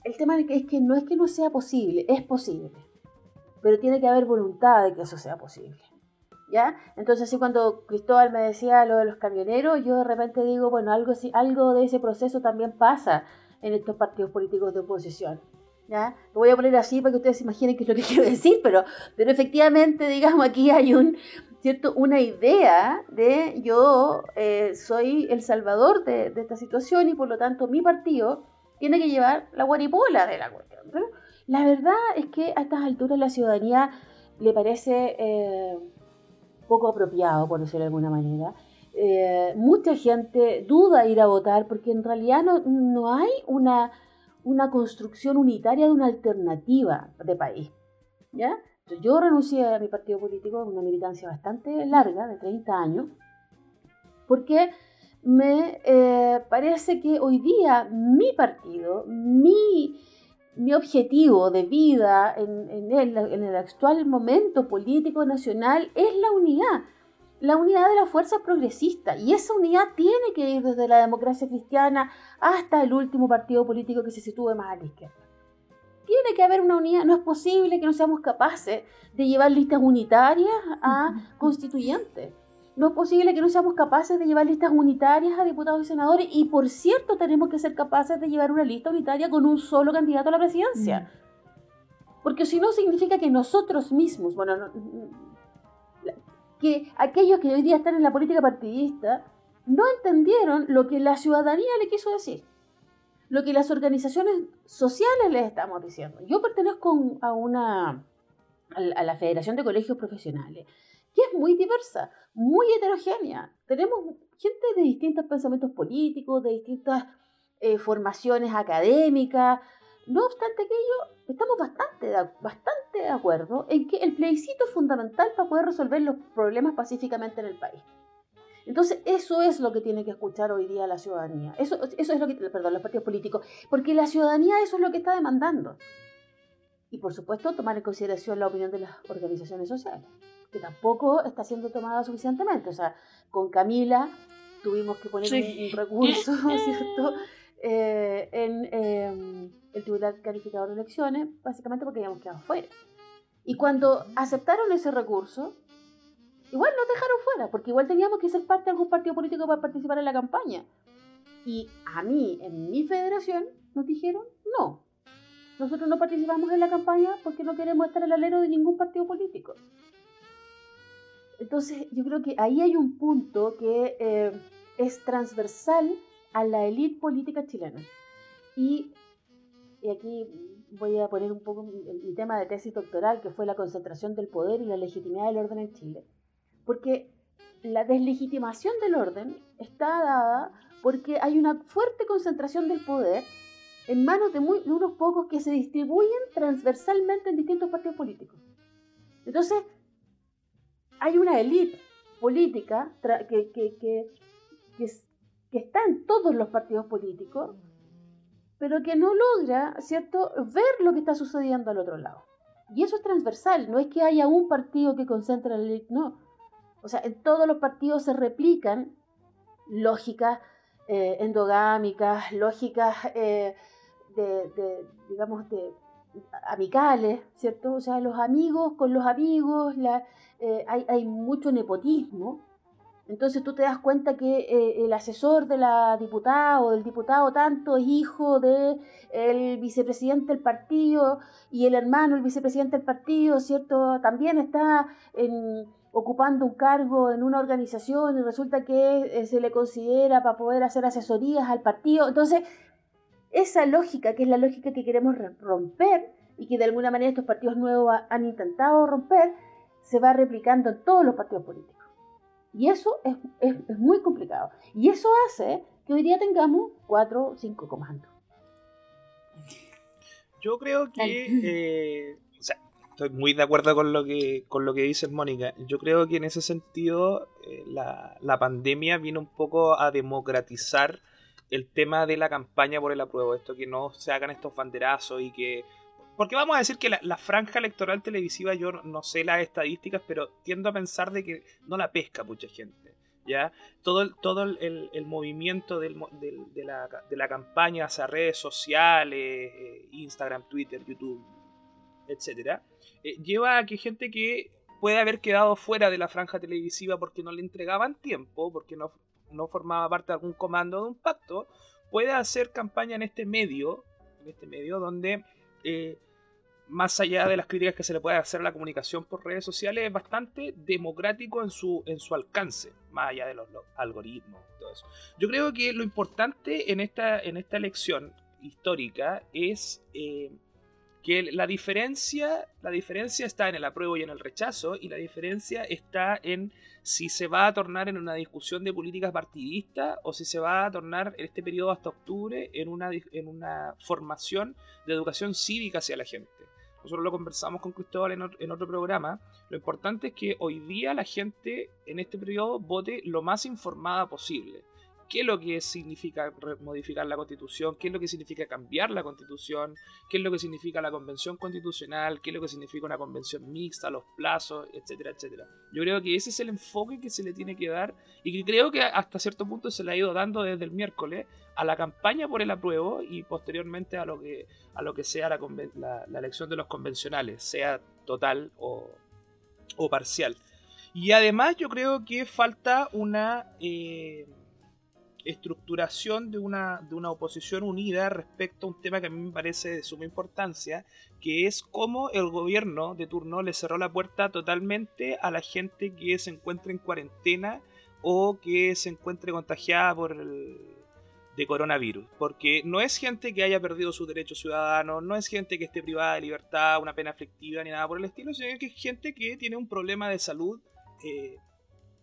B: el tema es que no es que no sea posible, es posible. Pero tiene que haber voluntad de que eso sea posible. ¿Ya? Entonces, así cuando Cristóbal me decía lo de los camioneros, yo de repente digo, bueno, algo, algo de ese proceso también pasa en estos partidos políticos de oposición. ¿ya? Lo voy a poner así para que ustedes se imaginen qué es lo que quiero decir, pero, pero efectivamente, digamos, aquí hay un, ¿cierto? una idea de yo eh, soy el salvador de, esta situación y por lo tanto mi partido tiene que llevar la guaripola de la cuestión. La verdad es que a estas alturas la ciudadanía le parece eh, poco apropiado, por decirlo de alguna manera, eh, mucha gente duda ir a votar porque en realidad no, hay una, una, construcción unitaria de una alternativa de país. ¿ya? Yo renuncié a mi partido político, una militancia bastante larga, de 30 años, porque me eh, parece que hoy día mi partido, mi, mi objetivo de vida en, en, el, en el actual momento político nacional es la unidad la unidad de la fuerza progresista. Y esa unidad tiene que ir desde la democracia cristiana hasta el último partido político que se sitúe más a la izquierda. Tiene que haber una unidad. No es posible que no seamos capaces de llevar listas unitarias a constituyentes. No es posible que no seamos capaces de llevar listas unitarias a diputados y senadores. Y por cierto, tenemos que ser capaces de llevar una lista unitaria con un solo candidato a la presidencia. Porque si no, significa que nosotros mismos, bueno, no, que aquellos que hoy día están en la política partidista no entendieron lo que la ciudadanía le quiso decir, lo que las organizaciones sociales les estamos diciendo. Yo pertenezco a una a la Federación de Colegios Profesionales, que es muy diversa, muy heterogénea. Tenemos gente de distintos pensamientos políticos, de distintas eh, formaciones académicas, no obstante aquello, estamos bastante, bastante de acuerdo en que el plebiscito es fundamental para poder resolver los problemas pacíficamente en el país. Entonces, eso es lo que tiene que escuchar hoy día la ciudadanía. Eso, eso es lo que, perdón, los partidos políticos, porque la ciudadanía eso es lo que está demandando. Y por supuesto, tomar en consideración la opinión de las organizaciones sociales, que tampoco está siendo tomada suficientemente. O sea, con Camila tuvimos que poner un, recurso, ¿cierto? Eh, en em, el Tribunal Calificador de Elecciones, básicamente porque habíamos quedado fuera. Y cuando aceptaron ese recurso, igual nos dejaron fuera, porque igual teníamos que ser parte de algún partido político para participar en la campaña. Y a mí, en mi federación, nos dijeron no. Nosotros no participamos en la campaña porque no queremos estar el alero de ningún partido político. Entonces, yo creo que ahí hay un punto que eh, es transversal a la élite política chilena. Y, aquí voy a poner un poco mi, tema de tesis doctoral, que fue la concentración del poder y la legitimidad del orden en Chile. Porque la deslegitimación del orden está dada porque hay una fuerte concentración del poder en manos de, muy, unos pocos que se distribuyen transversalmente en distintos partidos políticos. Entonces, hay una élite política que, que, que, que, que está en todos los partidos políticos, pero que no logra, ¿cierto?, ver lo que está sucediendo al otro lado. Y eso es transversal, no es que haya un partido que concentre la ley, no. O sea, en todos los partidos se replican lógicas eh, endogámicas, lógicas eh, de, digamos, de amicales, ¿cierto? O sea, los amigos con los amigos, eh, hay, mucho nepotismo. Entonces tú te das cuenta que eh, el asesor de la diputada o del diputado tanto es hijo del el vicepresidente del partido y el hermano, el vicepresidente del partido, ¿cierto? También está en, ocupando un cargo en una organización y resulta que eh, se le considera para poder hacer asesorías al partido. Entonces, esa lógica, que es la lógica que queremos romper y que de alguna manera estos partidos nuevos han intentado romper, se va replicando en todos los partidos políticos. Y eso es, es, muy complicado. Y eso hace que hoy día tengamos cuatro o cinco comandos.
D: Yo creo que, eh, o sea, estoy muy de acuerdo con lo que, con lo que dices, Mónica. Yo creo que en ese sentido eh, la, la pandemia viene un poco a democratizar el tema de la campaña por el apruebo, esto que no se hagan estos banderazos y que... Porque vamos a decir que la, franja electoral televisiva, yo no, sé las estadísticas, pero tiendo a pensar de que no la pesca mucha gente. ¿ya? Todo el, todo el, movimiento de, la, campaña hacia redes sociales, eh, Instagram, Twitter, YouTube, etc., eh, lleva a que gente que puede haber quedado fuera de la franja televisiva porque no le entregaban tiempo, porque no, no formaba parte de algún comando de un pacto, puede hacer campaña en este medio, en este medio donde, eh, más allá de las críticas que se le puede hacer a la comunicación por redes sociales, es bastante democrático en su, en su alcance, más allá de los, algoritmos y todo eso. Yo creo que lo importante en esta, en esta elección histórica es... Eh, que la diferencia, la diferencia está en el apruebo y en el rechazo, y la diferencia está en si se va a tornar en una discusión de políticas partidistas o si se va a tornar en este periodo hasta octubre en una, en una formación de educación cívica hacia la gente. Nosotros lo conversamos con Cristóbal en otro, en otro programa. Lo importante es que hoy día la gente en este periodo vote lo más informada posible qué es lo que significa modificar la constitución, qué es lo que significa cambiar la constitución, qué es lo que significa la convención constitucional, qué es lo que significa una convención mixta, los plazos, etcétera, etcétera. Yo creo que ese es el enfoque que se le tiene que dar y que creo que hasta cierto punto se le ha ido dando desde el miércoles a la campaña por el apruebo y posteriormente a lo que, a lo que sea la, elección de los convencionales, sea total o, parcial. Y además yo creo que falta una... Eh, estructuración de una, de una oposición unida respecto a un tema que a mí me parece de suma importancia, que es cómo el gobierno de turno le cerró la puerta totalmente a la gente que se encuentra en cuarentena o que se encuentre contagiada por el de coronavirus, porque no es gente que haya perdido sus derechos ciudadanos, no es gente que esté privada de libertad, una pena aflictiva ni nada por el estilo, sino que es gente que tiene un problema de salud eh,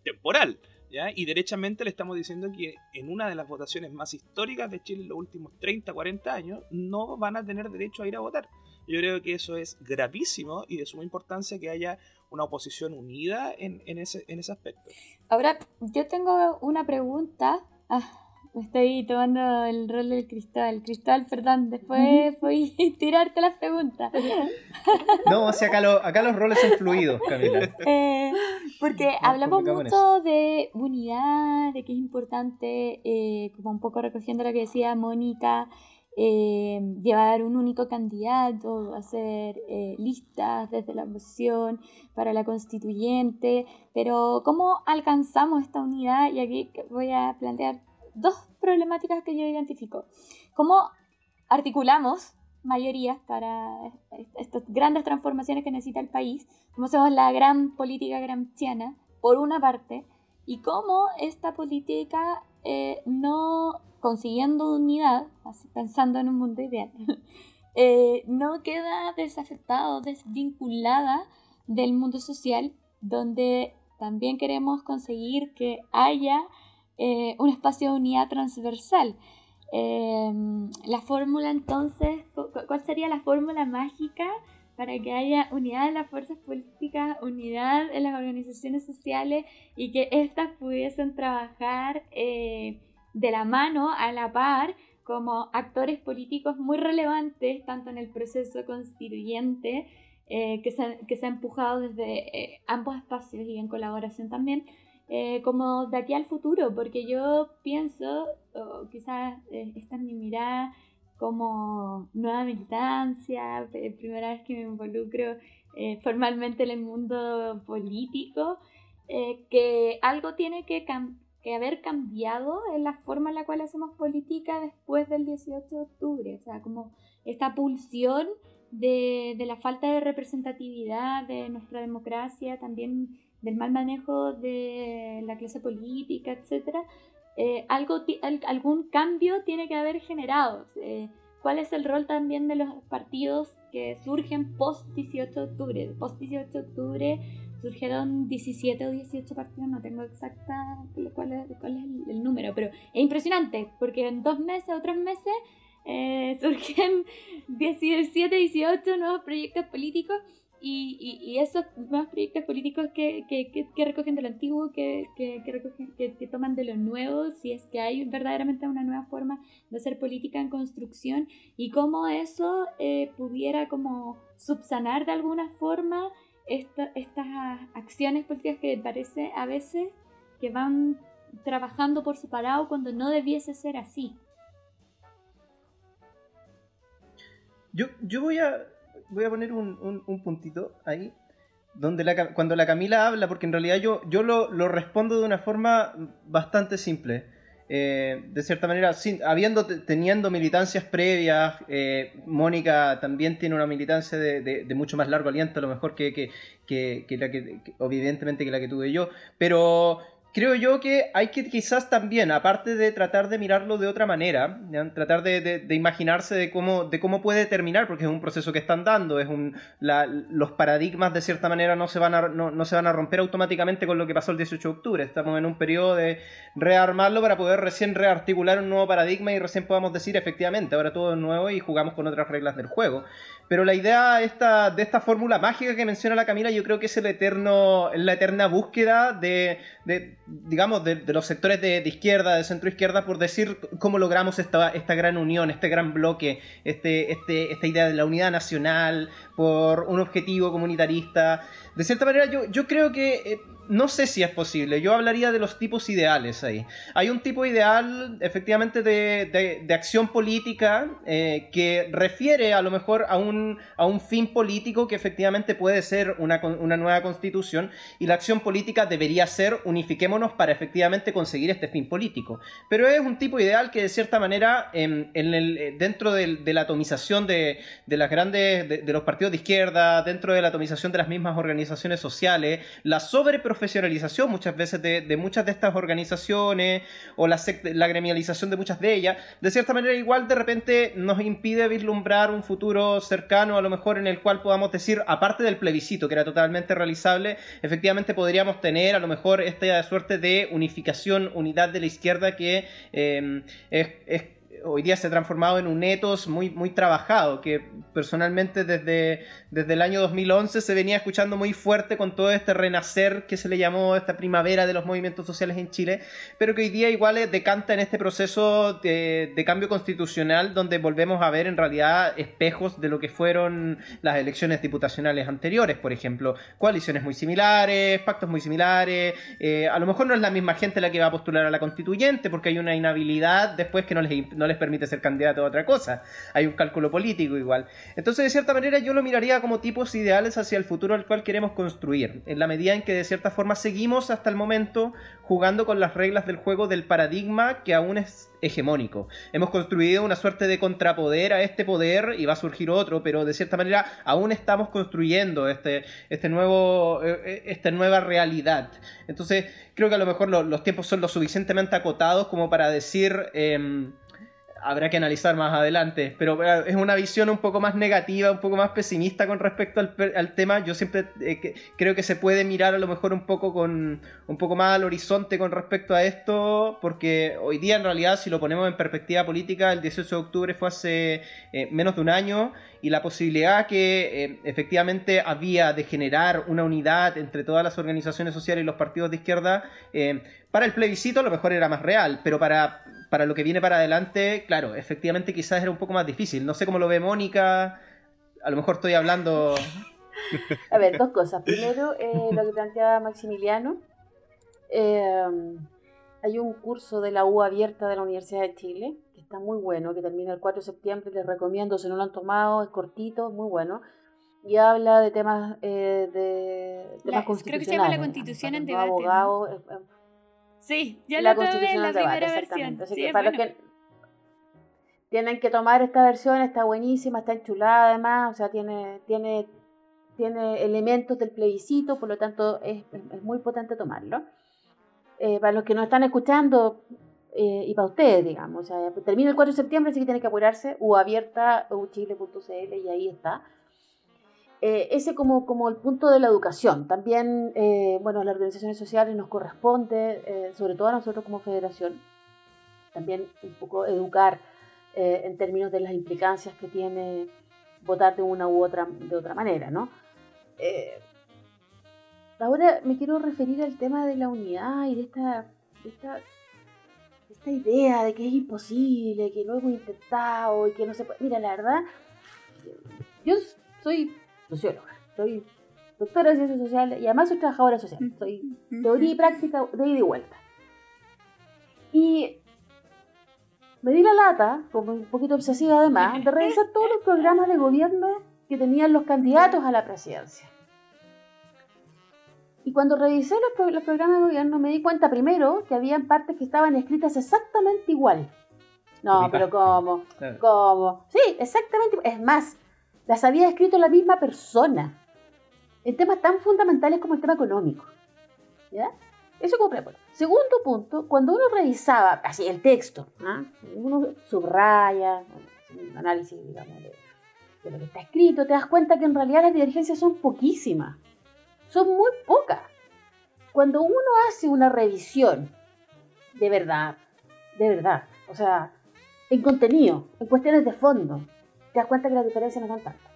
D: temporal. Y derechamente le estamos diciendo que en una de las votaciones más históricas de Chile en los últimos 30, 40 años, no van a tener derecho a ir a votar. Yo creo que eso es gravísimo y de suma importancia que haya una oposición unida en, ese, en ese aspecto.
C: Ahora, yo tengo una pregunta. Ah, Estoy tomando el rol del cristal. Cristal, perdón, después fui a tirarte las preguntas.
A: No, o sea, acá, acá los roles son fluidos, Camila.
C: Eh, porque hablamos mucho de unidad, de que es importante, eh, como un poco recogiendo lo que decía Mónica, eh, llevar un único candidato, hacer listas desde la oposición para la constituyente, pero ¿cómo alcanzamos esta unidad? Y aquí voy a plantear dos problemáticas que yo identifico. ¿Cómo articulamos mayorías para estas grandes transformaciones que necesita el país? ¿Cómo hacemos la gran política gramsciana, por una parte? Y cómo esta política, eh, no consiguiendo unidad, pensando en un mundo ideal, eh, no queda desafectada desvinculada del mundo social, donde también queremos conseguir que haya eh, un espacio de unidad transversal. Em, la fórmula entonces, ¿cuál sería la fórmula mágica para que haya unidad en las fuerzas políticas, unidad en las organizaciones sociales y que éstas pudiesen trabajar eh, de la mano, a la par, como actores políticos muy relevantes, tanto en el proceso constituyente, eh, que, se, que, se, ha empujado desde ambos espacios y en colaboración también, eh, como de aquí al futuro, porque yo pienso, o quizás eh, esta es mi mirada, como nueva militancia, primera vez que me involucro eh, formalmente en el mundo político, eh, que algo tiene que, que, haber cambiado en la forma en la cual hacemos política después del 18 de octubre, o sea, como esta pulsión de, de la falta de representatividad de nuestra democracia, también del mal manejo de la clase política, etcétera, eh, algo, algún cambio tiene que haber generado. Eh, ¿Cuál es el rol también de los partidos que surgen post 18 de octubre? Post 18 de octubre surgieron 17 o 18 partidos, no tengo exacta cuál es, cuál es el, número, pero es impresionante porque en dos meses o tres meses eh, surgen 17, 18 nuevos proyectos políticos y, y, esos nuevos proyectos políticos que, que, recogen de lo antiguo, que, recogen, que, toman de lo nuevo, si es que hay verdaderamente una nueva forma de hacer política en construcción y cómo eso eh, pudiera como subsanar de alguna forma estas acciones políticas que parece a veces que van trabajando por separado cuando no debiese ser así.
A: Yo, yo voy a voy a poner un, un, puntito ahí, donde la, cuando la Camila habla, porque en realidad yo, yo lo, respondo de una forma bastante simple. Eh, de cierta manera, sin, habiendo teniendo militancias previas, eh, Mónica también tiene una militancia de, de, mucho más largo aliento, a lo mejor que, que, que, que la que, evidentemente que la que tuve yo, pero creo yo que hay que quizás también, aparte de tratar de mirarlo de otra manera, tratar de, imaginarse de cómo, de cómo puede terminar, porque es un proceso que están dando, es un, los paradigmas de cierta manera no se, van a, no, se van a romper automáticamente con lo que pasó el 18 de octubre, estamos en un periodo de rearmarlo para poder recién rearticular un nuevo paradigma y recién podamos decir efectivamente, ahora todo es nuevo y jugamos con otras reglas del juego. Pero la idea esta, de esta fórmula mágica que menciona la Camila, yo creo que es el eterno, la eterna búsqueda de, digamos, de, los sectores de, izquierda, de centro izquierda, por decir cómo logramos esta, esta gran unión, este gran bloque, este, este, esta idea de la unidad nacional, por un objetivo comunitarista. De cierta manera, yo, yo creo que eh, no sé si es posible. Yo hablaría de los tipos ideales ahí. Hay un tipo ideal, efectivamente, de, acción política eh, que refiere a lo mejor a un, a un fin político que efectivamente puede ser una, nueva constitución y la acción política debería ser unifiquémonos para efectivamente conseguir este fin político. Pero es un tipo ideal que de cierta manera en, el, eh, dentro de, la atomización de, las grandes, de, los partidos de izquierda, dentro de la atomización de las mismas organizaciones sociales, la sobre profesionalización muchas veces de, muchas de estas organizaciones o la, la gremialización de muchas de ellas, de cierta manera igual de repente nos impide vislumbrar un futuro cercano a lo mejor en el cual podamos decir, aparte del plebiscito que era totalmente realizable, efectivamente podríamos tener a lo mejor esta suerte de unificación, unidad de la izquierda que eh, es, es hoy día se ha transformado en un ethos muy, muy trabajado, que personalmente desde, desde el año 2011 se venía escuchando muy fuerte con todo este renacer que se le llamó esta primavera de los movimientos sociales en Chile, pero que hoy día igual decanta en este proceso de, de cambio constitucional donde volvemos a ver en realidad espejos de lo que fueron las elecciones diputacionales anteriores, por ejemplo, coaliciones muy similares, pactos muy similares, eh, a lo mejor no es la misma gente la que va a postular a la constituyente porque hay una inhabilidad después que no les, no les permite ser candidato a otra cosa. Hay un cálculo político igual. Entonces, de cierta manera, yo lo miraría como tipos ideales hacia el futuro al cual queremos construir, en la medida en que de cierta forma seguimos hasta el momento jugando con las reglas del juego del paradigma que aún es hegemónico. Hemos construido una suerte de contrapoder a este poder y va a surgir otro, pero de cierta manera aún estamos construyendo este, este nuevo, eh, eh, esta nueva realidad. Entonces, creo que a lo mejor los tiempos son lo suficientemente acotados como para decir... Em, habrá que analizar más adelante, pero es una visión un poco más negativa, un poco más pesimista con respecto al, tema. Yo siempre eh, creo que se puede mirar a lo mejor un poco con un poco más al horizonte con respecto a esto, porque hoy día en realidad si lo ponemos en perspectiva política, el 18 de octubre fue hace eh, menos de un año y la posibilidad que eh, efectivamente había de generar una unidad entre todas las organizaciones sociales y los partidos de izquierda para el plebiscito a lo mejor era más real, pero para para lo que viene para adelante, claro, efectivamente quizás era un poco más difícil. No sé cómo lo ve Mónica, a lo mejor estoy hablando...
B: A ver, dos cosas. Primero, eh, lo que planteaba Maximiliano. Eh, hay un curso de la U abierta de la Universidad de Chile, que está muy bueno, que termina el 4 de septiembre, les recomiendo, si no lo han tomado, es cortito, muy bueno. Y habla de temas, eh, de temas
C: La- creo que se llama La Constitución en debate, ¿no?
B: Abogado, eh,
C: Sí, ya
B: la
C: en
B: Constitución
C: la
B: debate,
C: primera versión.
B: Así
C: Sí,
B: que para
C: bueno.
B: los que tienen que tomar esta versión, está buenísima, está enchulada además, o sea, tiene, tiene, tiene elementos del plebiscito, por lo tanto es, es- muy potente tomarlo. Eh, para los que nos están escuchando eh, y para ustedes, digamos, o sea, termina el 4 de septiembre, así que tienen que apurarse, o abierta uchile.cl y ahí está. Eh, ese como, como el punto de la educación. También, eh, bueno, las organizaciones sociales nos corresponde, eh, sobre todo a nosotros como federación, también un poco educar eh, en términos de las implicancias que tiene votar de una u otra, de otra manera, ¿no? Ahora me quiero referir al tema de la unidad y de esta, de esta, de esta idea de que es imposible, que lo hemos intentado y que no se puede. Mira, la verdad, yo soy socióloga, soy doctora de ciencias sociales y además soy trabajadora social, soy teoría y práctica de ida y vuelta. Y me di la lata, como un poquito obsesiva además, de revisar todos los programas de gobierno que tenían los candidatos a la presidencia. Y cuando revisé los, pro- los programas de gobierno me di cuenta primero que habían partes que estaban escritas exactamente igual. No, pero ¿cómo? ¿Cómo? Sí, exactamente. Es más, las había escrito la misma persona. En temas tan fundamentales como el tema económico. ¿Ya? Eso como preámbulo. Segundo punto, cuando uno revisaba así el texto, ¿ah? uno subraya, un análisis, digamos, de lo que está escrito, te das cuenta que en realidad las divergencias son poquísimas. Son muy pocas. Cuando uno hace una revisión de verdad, de verdad, o sea, en contenido, en cuestiones de fondo, te das cuenta que las diferencias no son tantas.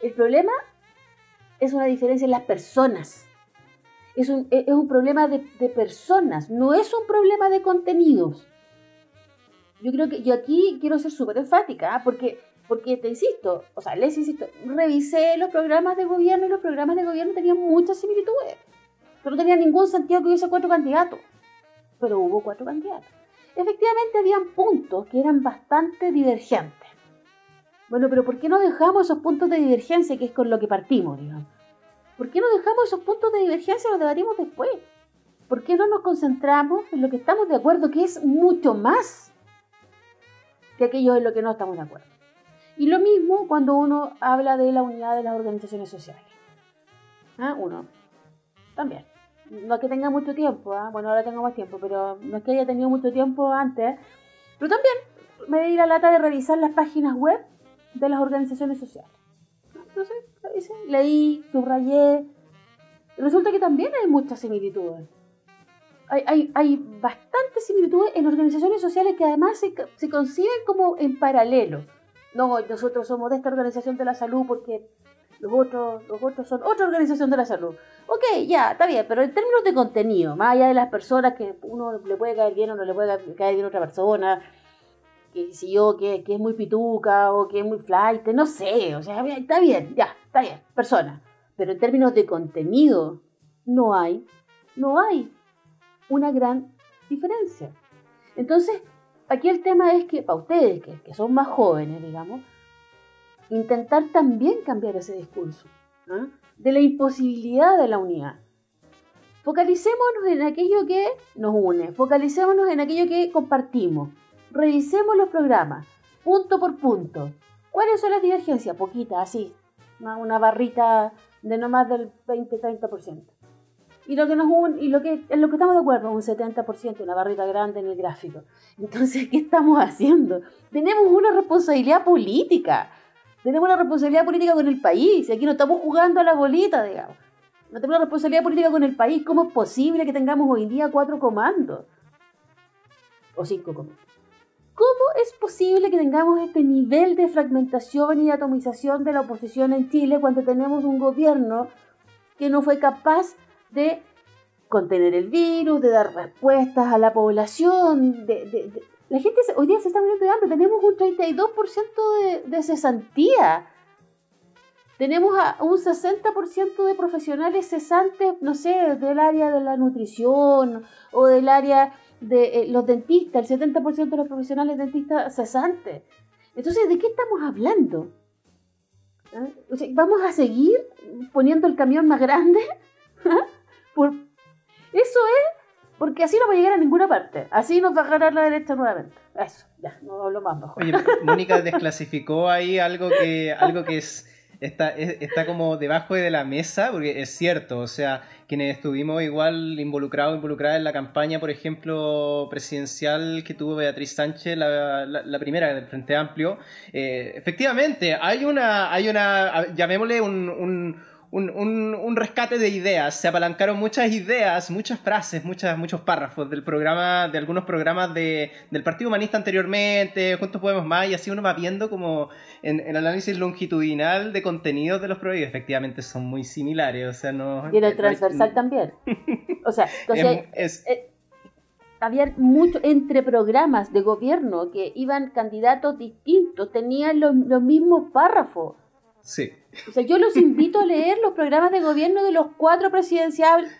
B: El problema es una diferencia en las personas. Es un, es un problema de, personas, no es un problema de contenidos. Yo creo que yo aquí quiero ser súper enfática, ¿ah? porque, porque te insisto, o sea, les insisto, revisé los programas de gobierno y los programas de gobierno tenían muchas similitudes. Pero no tenía ningún sentido que hubiese cuatro candidatos. Pero hubo cuatro candidatos. Efectivamente, habían puntos que eran bastante divergentes. Bueno, pero ¿por qué no dejamos esos puntos de divergencia, que es con lo que partimos, digamos? ¿Por qué no dejamos esos puntos de divergencia y los debatimos después? ¿Por qué no nos concentramos en lo que estamos de acuerdo, que es mucho más que aquello en lo que no estamos de acuerdo? Y lo mismo cuando uno habla de la unidad de las organizaciones sociales. ¿Ah? Uno, también. No es que tenga mucho tiempo, ¿ah? bueno, ahora tengo más tiempo, pero no es que haya tenido mucho tiempo antes. Pero también me di la lata de revisar las páginas web de las organizaciones sociales. Entonces, leí, subrayé. Resulta que también hay muchas similitudes. Hay, hay, hay bastantes similitudes en organizaciones sociales que además se, se conciben como en paralelo. No, nosotros somos de esta organización de la salud porque los otros, los otros son otra organización de la salud. Ok, ya, está bien, pero en términos de contenido, más allá de las personas que uno le puede caer bien o no le puede caer bien a otra persona, que si yo, que, que es muy pituca o que es muy flight, no sé, o sea, está bien, ya, está bien, persona. Pero en términos de contenido, no hay, no hay una gran diferencia. Entonces, aquí el tema es que, para ustedes, que, que son más jóvenes, digamos, intentar también cambiar ese discurso de la imposibilidad de la unidad. Focalicémonos en aquello que nos une, focalicémonos en aquello que compartimos, revisemos los programas, punto por punto. ¿Cuáles son las divergencias? Poquitas, así, una, barrita de no más del 20-30%. Y lo que nos une, y lo que, en lo que estamos de acuerdo, un 70%, una barrita grande en el gráfico. Entonces, ¿qué estamos haciendo? Tenemos una responsabilidad política. Tenemos una responsabilidad política con el país. Aquí no estamos jugando a la bolita, digamos. No tenemos una responsabilidad política con el país. ¿Cómo es posible que tengamos hoy día cuatro comandos? O cinco comandos. ¿Cómo es posible que tengamos este nivel de fragmentación y atomización de la oposición en Chile cuando tenemos un gobierno que no fue capaz de contener el virus, de dar respuestas a la población? De, de, de... La gente hoy día se está muriendo de hambre. Tenemos un 32% de, de cesantía. Tenemos a un 60% de profesionales cesantes, no sé, del área de la nutrición o del área de los dentistas, el 70% de los profesionales dentistas cesantes. Entonces, ¿de qué estamos hablando? ¿Ah? ¿Vamos a seguir poniendo el camión más grande? Por... Eso es porque así no va a llegar a ninguna parte. Así nos va a ganar la derecha nuevamente. Eso, ya, no hablo más.
A: Oye, Mónica desclasificó ahí algo que, algo que es está, está como debajo de la mesa, porque es cierto, o sea, quienes estuvimos igual involucrados, involucradas en la campaña, por ejemplo, presidencial que tuvo Beatriz Sánchez, la, la, primera del Frente Amplio, eh, efectivamente, hay una, hay una, llamémosle un un, un, un, rescate de ideas. Se apalancaron muchas ideas, muchas frases, muchas, muchos párrafos del programa, de algunos programas de, del Partido Humanista anteriormente, Juntos Podemos Más, y así uno va viendo como en, el análisis longitudinal de contenidos de los programas, efectivamente son muy similares. O sea, no,
B: y en el transversal también. O sea, entonces. Eh, había mucho entre programas de gobierno que iban candidatos distintos, tenían los, los mismos párrafos.
A: Sí.
B: O sea, yo los invito a leer los programas de gobierno de los cuatro presidenciales.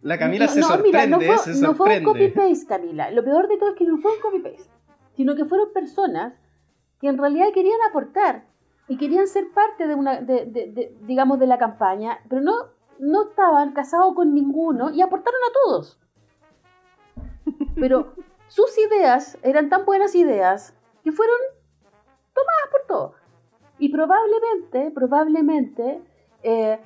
A: La Camila se sorprende, no fue,
B: no fue un copy-paste, Camila. Lo peor de todo es que no fue un copy-paste, sino que fueron personas que en realidad querían aportar y querían ser parte de una, de, digamos, de la campaña, pero no, no estaban casados con ninguno y aportaron a todos. Pero sus ideas eran tan buenas ideas que fueron tomadas por todos. Y probablemente, probablemente, eh,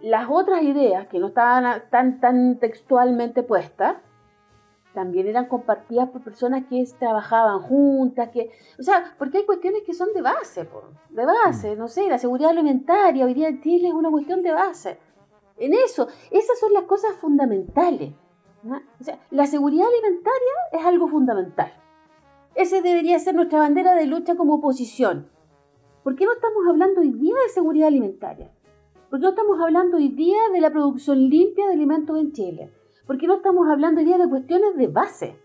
B: las otras ideas que no estaban tan, tan textualmente puestas, también eran compartidas por personas que trabajaban juntas, que, o sea, porque hay cuestiones que son de base, de base, mm. no sé, la seguridad alimentaria hoy día en Chile es una cuestión de base. En eso, esas son las cosas fundamentales. O sea, la seguridad alimentaria es algo fundamental. Ese debería ser nuestra bandera de lucha como oposición. ¿Por qué no estamos hablando hoy día de seguridad alimentaria? ¿Por qué no estamos hablando hoy día de la producción limpia de alimentos en Chile? ¿Por qué no estamos hablando hoy día de cuestiones de base?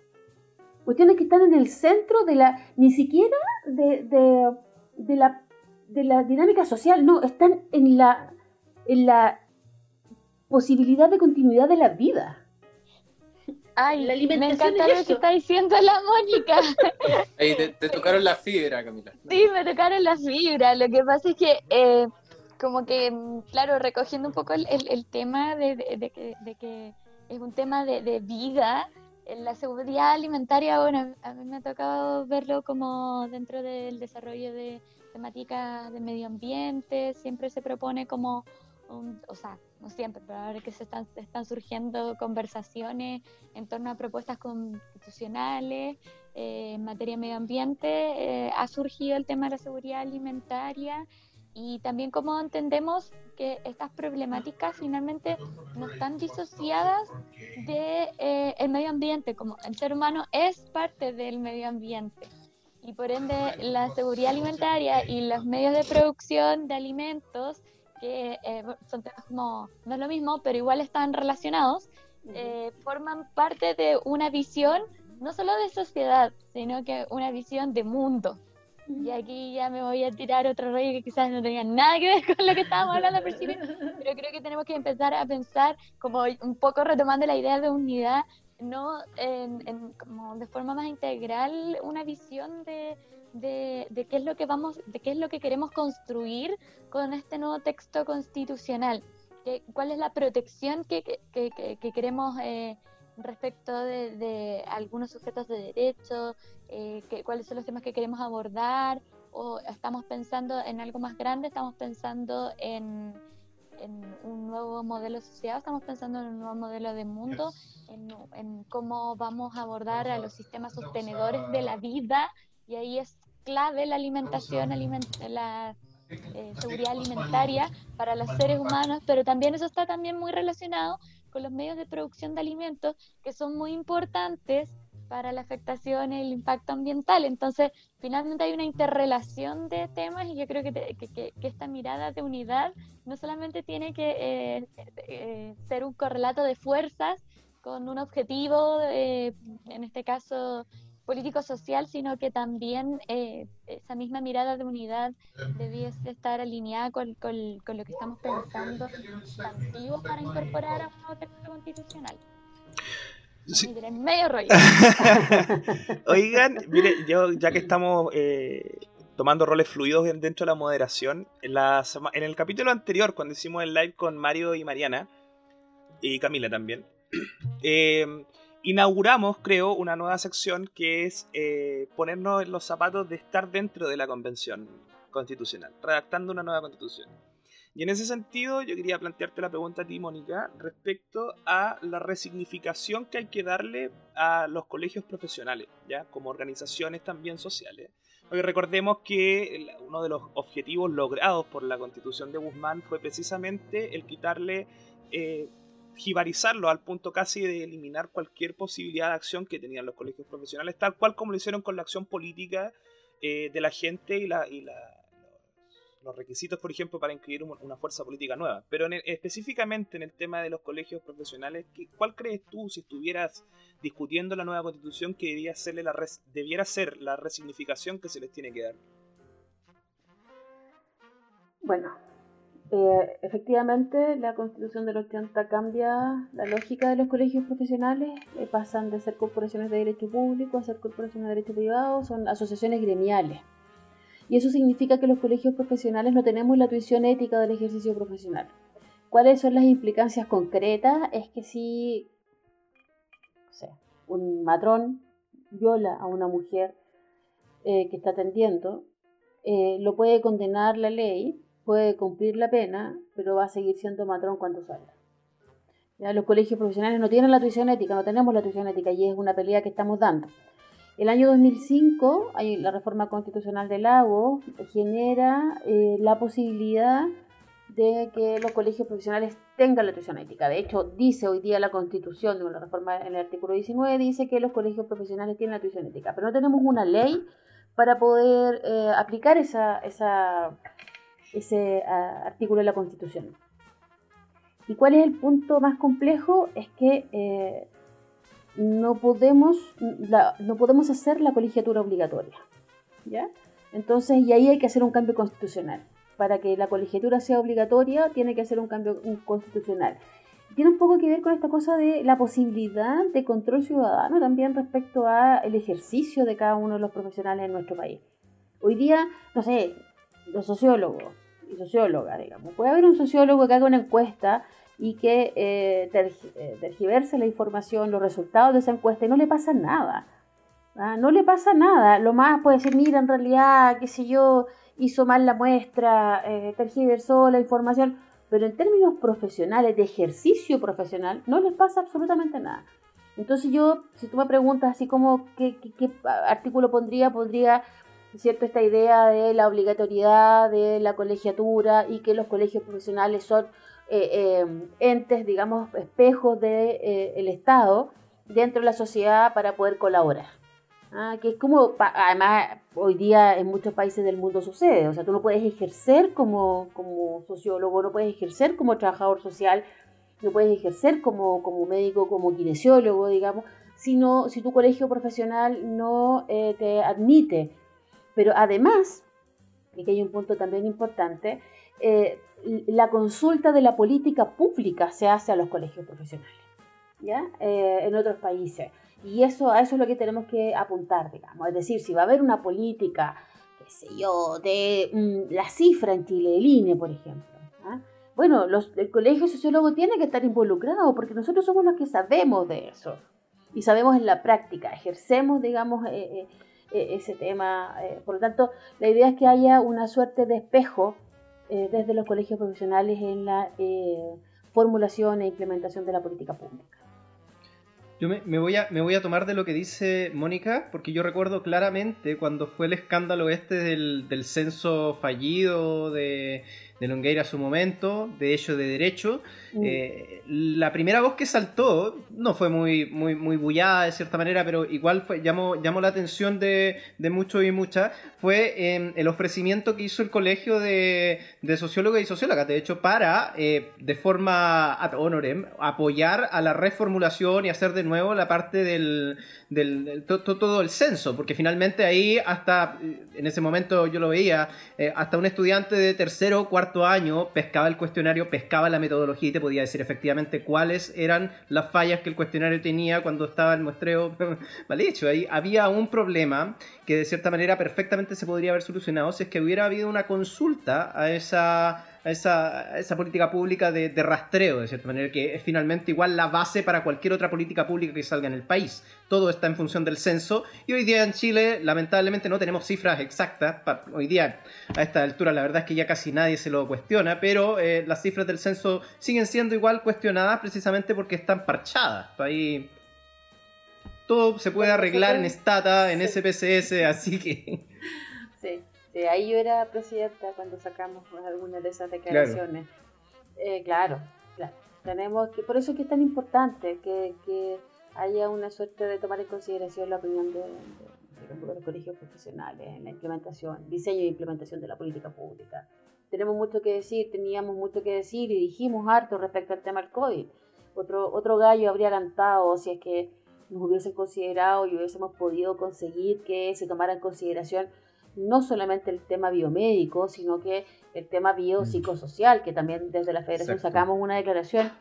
B: Cuestiones que están en el centro de la, ni siquiera de, de, la, de la dinámica social, no, están en la, en la posibilidad de continuidad de la vida.
C: Ay, me encanta lo que está diciendo la Mónica.
E: Ahí te, tocaron la fibra, Camila.
C: Sí, me tocaron la fibra. Lo que pasa es que, eh, como que, claro, recogiendo un poco el, el, tema de, de, que, de, que, es un tema de, vida, la seguridad alimentaria, bueno, a mí me ha tocado verlo como dentro del desarrollo de temáticas de medio ambiente, siempre se propone como, o sea, no siempre, pero ahora que se están, están surgiendo conversaciones en torno a propuestas constitucionales eh, en materia de medio ambiente, eh, ha surgido el tema de la seguridad alimentaria y también cómo entendemos que estas problemáticas finalmente no están disociadas del de, eh, el medio ambiente, como el ser humano es parte del medio ambiente. Y por ende la seguridad alimentaria y los medios de producción de alimentos que eh, son temas como, no es lo mismo, pero igual están relacionados, eh, forman parte de una visión no solo de sociedad, sino que una visión de mundo. Y aquí ya me voy a tirar otro rollo que quizás no tenga nada que ver con lo que estábamos hablando al principio, pero creo que tenemos que empezar a pensar, como un poco retomando la idea de unidad, no en, como de forma más integral, una visión de, de, qué es lo que vamos, de qué es lo que queremos construir con este nuevo texto constitucional. ¿Cuál es la protección que, que, queremos eh, respecto de, algunos sujetos de derecho? Eh, ¿Cuáles son los temas que queremos abordar? ¿O estamos pensando en algo más grande? ¿Estamos pensando en, en un nuevo modelo de sociedad? ¿Estamos pensando en un nuevo modelo de mundo? En, en cómo vamos a abordar a los sistemas sostenedores de la vida y ahí es clave la alimentación, la eh, seguridad alimentaria para los seres humanos, pero también eso está también muy relacionado con los medios de producción de alimentos que son muy importantes para la afectación y el impacto ambiental. Entonces, finalmente hay una interrelación de temas y yo creo que, que, esta mirada de unidad no solamente tiene que eh, eh, ser un correlato de fuerzas con un objetivo, en este caso político-social, sino que también eh, esa misma mirada de unidad debiese estar alineada con, con, lo que estamos pensando para incorporar a un nuevo texto constitucional. Sí. medio rollo.
D: Oigan, mire, yo ya que estamos eh, tomando roles fluidos dentro de la moderación, en, la, en el capítulo anterior, cuando hicimos el live con Mario y Mariana, y Camila también, eh, inauguramos, creo, una nueva sección que es eh, ponernos en los zapatos de estar dentro de la convención constitucional, redactando una nueva constitución. Y en ese sentido, yo quería plantearte la pregunta a ti, Mónica, respecto a la resignificación que hay que darle a los colegios profesionales, ya como organizaciones también sociales. Porque recordemos que uno de los objetivos logrados por la constitución de Guzmán fue precisamente el quitarle eh, jibarizarlo al punto casi de eliminar cualquier posibilidad de acción que tenían los colegios profesionales, tal cual como lo hicieron con la acción política eh, de la gente y, la, y la, los requisitos, por ejemplo, para inscribir una fuerza política nueva. Pero específicamente en el tema de los colegios profesionales, ¿cuál crees tú, si estuvieras discutiendo la nueva constitución, que debía serle la debiera ser la resignificación que se les tiene que dar?
B: Bueno, eh, efectivamente, la constitución del 80 cambia la lógica de los colegios profesionales, eh, pasan de ser corporaciones de derecho público a ser corporaciones de derecho privado, son asociaciones gremiales. Y eso significa que los colegios profesionales no tenemos la tuición ética del ejercicio profesional. ¿Cuáles son las implicancias concretas? Es que si un matrón viola a una mujer eh, que está atendiendo, lo puede condenar la ley puede cumplir la pena, pero va a seguir siendo matrón cuando salga. Los colegios profesionales no tienen la tuición ética, no tenemos la tuición ética y es una pelea que estamos dando. El año 2005, la reforma constitucional del lago genera eh, la posibilidad de que los colegios profesionales tengan la tuición ética. De hecho, dice hoy día la Constitución, una reforma en el artículo 19, dice que los colegios profesionales tienen la tuición ética, pero no tenemos una ley para poder eh, aplicar esa, esa, ese artículo de la Constitución. ¿Y cuál es el punto más complejo? Es que eh, no, podemos, no podemos hacer la colegiatura obligatoria. ¿ya? Entonces, y ahí hay que hacer un cambio constitucional. Para que la colegiatura sea obligatoria, tiene que hacer un cambio constitucional. Tiene un poco que ver con esta cosa de la posibilidad de control ciudadano también respecto al ejercicio de cada uno de los profesionales en nuestro país. Hoy día, no sé, los sociólogos, socióloga, digamos. Puede haber un sociólogo que haga una encuesta y que eh, eh, tergiverse la información, los resultados de esa encuesta y no le pasa nada. ¿ah? No le pasa nada. Lo más puede decir, mira, en realidad, qué sé yo, hizo mal la muestra, eh, tergiversó la información, pero en términos profesionales, de ejercicio profesional, no les pasa absolutamente nada. Entonces yo, si tú me preguntas así como qué, qué artículo pondría, podría ¿cierto? Esta idea de la obligatoriedad de la colegiatura y que los colegios profesionales son eh, eh, entes, digamos, espejos del de, eh, Estado dentro de la sociedad para poder colaborar. ¿ah? Que es como, además, hoy día en muchos países del mundo sucede. O sea, tú no puedes ejercer como, como sociólogo, no puedes ejercer como trabajador social, no puedes ejercer como, como médico, como kinesiólogo, digamos, sino si tu colegio profesional no te admite pero además, y que hay un punto también importante, eh, la consulta de la política pública se hace a los colegios profesionales, ¿ya? Eh, en otros países. Y eso, a eso es lo que tenemos que apuntar, digamos. Es decir, si va a haber una política, qué sé yo, de mm, la cifra en Chile, el INE, por ejemplo. Bueno, los, el colegio sociólogo tiene que estar involucrado porque nosotros somos los que sabemos de eso. Y sabemos en la práctica, ejercemos, digamos, eh, e, ese tema. Eh, por lo tanto, la idea es que haya una suerte de espejo eh, desde los colegios profesionales en la eh, formulación e implementación de la política pública.
A: Yo me, voy a, me voy a tomar de lo que dice Mónica, porque yo recuerdo claramente cuando fue el escándalo este del, del censo fallido de, de Longueira a su momento, de hecho de derecho. Mm. Eh, la primera voz que saltó no fue muy, muy, muy bullada de cierta manera, pero igual fue, llamó, llamó la atención de, de muchos y muchas, fue em, el ofrecimiento que hizo el colegio de, de sociólogos y sociólogas, de hecho, para, eh, de forma ad honorem, apoyar a la reformulación y hacer de nuevo la parte del, del, todo el censo, porque finalmente ahí hasta, en ese momento yo lo veía, eh, hasta un estudiante de tercero o cuarto año pescaba el cuestionario, pescaba la metodología y te podía decir efectivamente cuáles eran las fallas que el cuestionario tenía cuando estaba el muestreo mal hecho. Ahí había un problema que de cierta manera perfectamente se podría haber solucionado si es que hubiera habido una consulta a esa a esa, esa política pública de, de, rastreo, de cierta manera, que es finalmente igual la base para cualquier otra política pública que salga en el país. Todo está en función del censo y hoy día en Chile lamentablemente no tenemos cifras exactas. Hoy día a esta altura la verdad es que ya casi nadie se lo cuestiona, pero eh, las cifras del censo siguen siendo igual cuestionadas precisamente porque están parchadas. Ahí todo se puede arreglar en Stata, en SPSS, así que...
B: Sí, ahí yo era presidenta cuando sacamos algunas de esas declaraciones. Eh, claro, claro. Tenemos que, por eso es que es tan importante que, que haya una suerte de tomar en consideración la opinión de, de, de los colegios profesionales en la implementación, diseño e implementación de la política pública. Tenemos mucho que decir, teníamos mucho que decir y dijimos harto respecto al tema del COVID. Otro, otro gallo habría cantado si es que nos hubiesen considerado y hubiésemos podido conseguir que se tomara en consideración no solamente el tema biomédico, sino que el tema biopsicosocial, que también desde la Federación sacamos una declaración.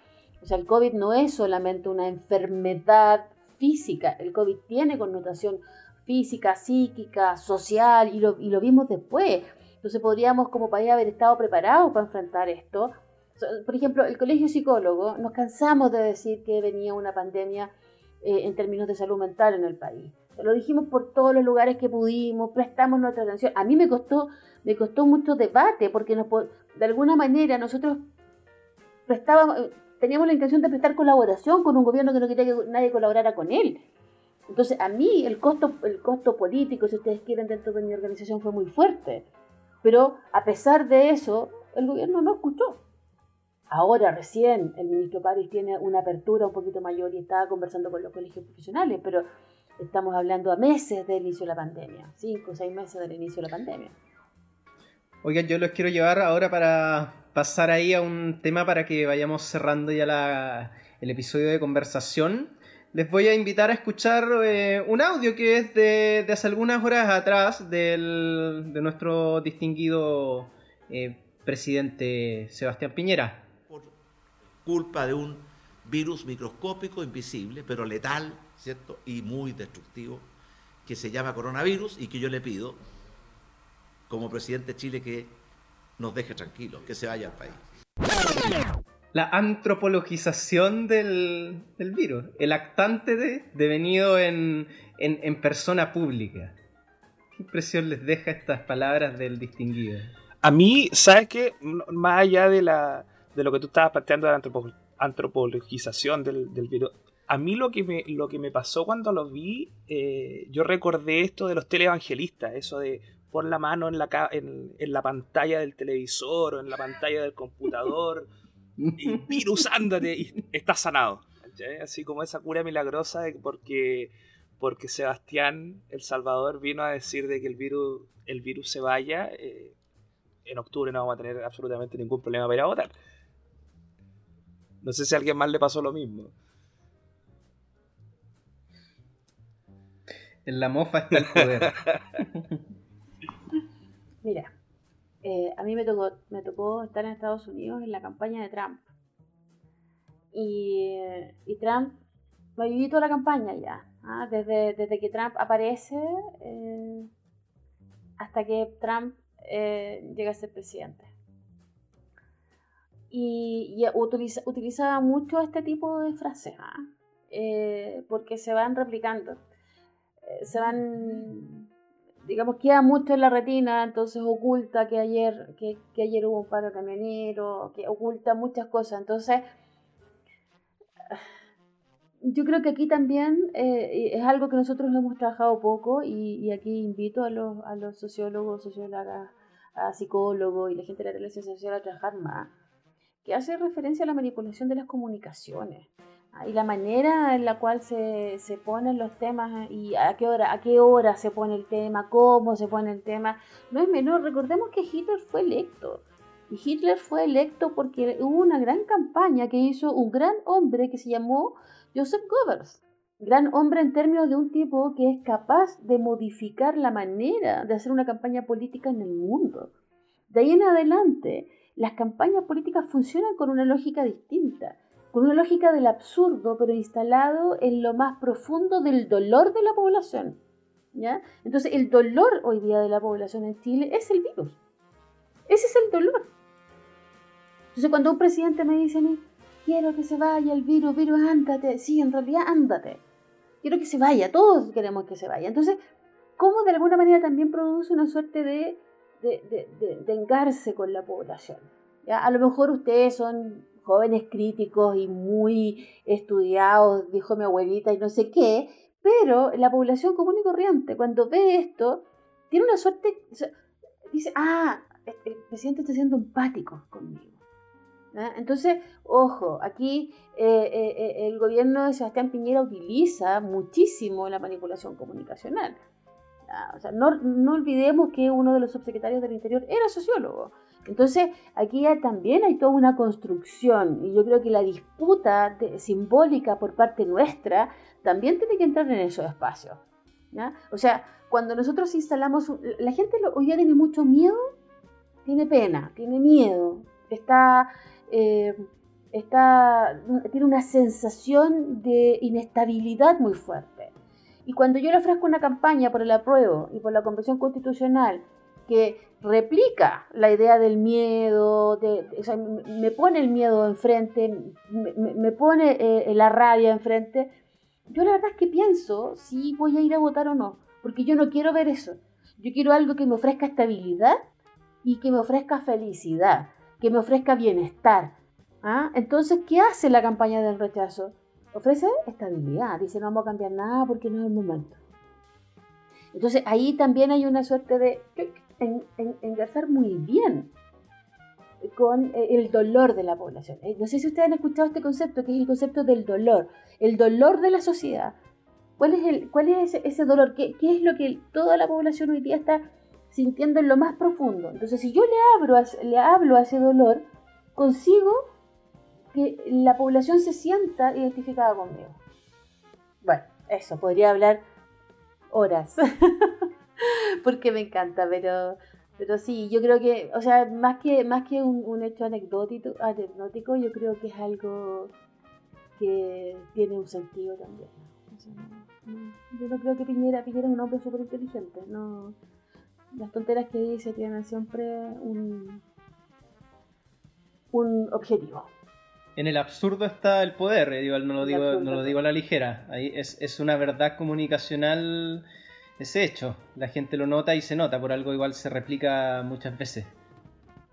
B: O sea, el COVID no es solamente una enfermedad física, el COVID tiene connotación física, psíquica, social, y lo, y lo vimos después. Entonces podríamos como país haber estado preparados para enfrentar esto. Por ejemplo, el Colegio Psicólogo, nos cansamos de decir que venía una pandemia eh, en términos de salud mental en el país lo dijimos por todos los lugares que pudimos, prestamos nuestra atención. A mí me costó, me costó mucho debate porque de alguna manera nosotros prestábamos, teníamos la intención de prestar colaboración con un gobierno que no quería que nadie colaborara con él. Entonces, a mí el costo, el costo político, si ustedes quieren, dentro de mi organización fue muy fuerte. Pero a pesar de eso, el gobierno no escuchó. Ahora recién el ministro París tiene una apertura un poquito mayor y está conversando con los colegios profesionales, pero Estamos hablando a meses del inicio de la pandemia, cinco o seis meses del inicio de la pandemia.
A: Oigan, yo los quiero llevar ahora para pasar ahí a un tema para que vayamos cerrando ya la, el episodio de conversación. Les voy a invitar a escuchar eh, un audio que es de, de, hace algunas horas atrás del, de nuestro distinguido eh, presidente Sebastián Piñera.
F: Por culpa de un virus microscópico, invisible, pero letal, ¿cierto? Y muy destructivo, que se llama coronavirus y que yo le pido, como presidente de Chile, que nos deje tranquilos, que se vaya al país.
A: La antropologización del, del virus, el actante de, devenido en, en, en persona pública. ¿Qué impresión les deja estas palabras del distinguido?
D: A mí, ¿sabes qué? Más allá de, la, de lo que tú estabas planteando de la antropologización del, del virus, a mí lo que me, lo que me pasó cuando lo vi, eh, yo recordé esto de los televangelistas, eso de pon la mano en la, en, en la pantalla del televisor o en la pantalla del computador y virus, ándate, y estás sanado. Así como esa cura milagrosa de porque, porque Sebastián, el Salvador, vino a decir de que el virus, el virus se vaya. Eh, en octubre no vamos a tener absolutamente ningún problema para ir a votar. No sé si a alguien más le pasó lo mismo.
A: En la mofa está el poder.
B: Mira, eh, a mí me tocó, me tocó estar en Estados Unidos en la campaña de Trump. Y, Trump, lo viví toda la campaña ya. ¿ah? Desde, desde que Trump aparece eh, hasta que Trump eh, llega a ser presidente. Y, utiliza, utilizaba mucho este tipo de frases, ¿ah? porque se van replicando se van, digamos, queda mucho en la retina, entonces oculta que ayer, que, ayer hubo un paro camionero, que oculta muchas cosas. Entonces, yo creo que aquí también eh, es algo que nosotros hemos trabajado poco y, y aquí invito a los, a los sociólogos, sociólogas, a psicólogos y la gente de la relación social a trabajar más, que hace referencia a la manipulación de las comunicaciones y la manera en la cual se, se, ponen los temas y a qué hora a qué hora se pone el tema, cómo se pone el tema, no es menor. Recordemos que Hitler fue electo. Y Hitler fue electo porque hubo una gran campaña que hizo un gran hombre que se llamó Joseph Goebbels. Gran hombre en términos de un tipo que es capaz de modificar la manera de hacer una campaña política en el mundo. De ahí en adelante, las campañas políticas funcionan con una lógica distinta, con una lógica del absurdo, pero instalado en lo más profundo del dolor de la población. ¿ya? Entonces, el dolor hoy día de la población en Chile es el virus. Ese es el dolor. Entonces, cuando un presidente me dice a mí, quiero que se vaya el virus, virus, ándate, sí, en realidad ándate. Quiero que se vaya, todos queremos que se vaya. Entonces, ¿cómo de alguna manera también produce una suerte de, de, de, engarce con la población? ¿Ya? A lo mejor ustedes son jóvenes críticos y muy estudiados, dijo mi abuelita y no sé qué, pero la población común y corriente, cuando ve esto, tiene una suerte, dice, ah, el presidente está siendo empático conmigo. Entonces, ojo, aquí eh, eh, eh, el gobierno de Sebastián Piñera utiliza muchísimo la manipulación comunicacional. O sea, no, no, olvidemos que uno de los subsecretarios del Interior era sociólogo. Entonces, aquí también hay toda una construcción y yo creo que la disputa simbólica por parte nuestra también tiene que entrar en esos espacios. O sea, cuando nosotros instalamos, la gente hoy día tiene mucho miedo, tiene pena, tiene miedo, está eh, está, tiene una sensación de inestabilidad muy fuerte. Y cuando yo le ofrezco una campaña por el apruebo y por la Convención Constitucional que replica la idea del miedo, me pone el miedo enfrente, me, pone eh, la rabia enfrente, yo la verdad es que pienso si voy a ir a votar o no, porque yo no quiero ver eso. Yo quiero algo que me ofrezca estabilidad y que me ofrezca felicidad que me ofrezca bienestar. ¿ah? Entonces, ¿qué hace la campaña del rechazo? Ofrece estabilidad, dice no vamos a cambiar nada porque no es el momento. Entonces ahí también hay una suerte de engarzar muy bien con eh, el dolor de la población. Eh, no sé si ustedes han escuchado este concepto, que es el concepto del dolor, el dolor de la sociedad. ¿Cuál es, el, cuál es ese, dolor? ¿Qué, ¿Qué, es lo que toda la población hoy día está sintiendo en lo más profundo. Entonces, si yo le, abro le hablo a ese dolor, consigo que la población se sienta identificada conmigo. Bueno, eso, podría hablar horas, porque me encanta, pero, pero sí, yo creo que, o sea, más que, más que un, hecho anecdótico, anecdótico, yo creo que es algo que tiene un sentido también. yo no creo que Piñera, Piñera es un hombre súper inteligente, no las tonteras que dice tienen siempre un, un objetivo.
A: En el absurdo está el poder, eh, no lo digo, no lo digo a la ligera. Ahí es, una verdad comunicacional ese hecho. La gente lo nota y se nota, por algo igual se replica muchas veces.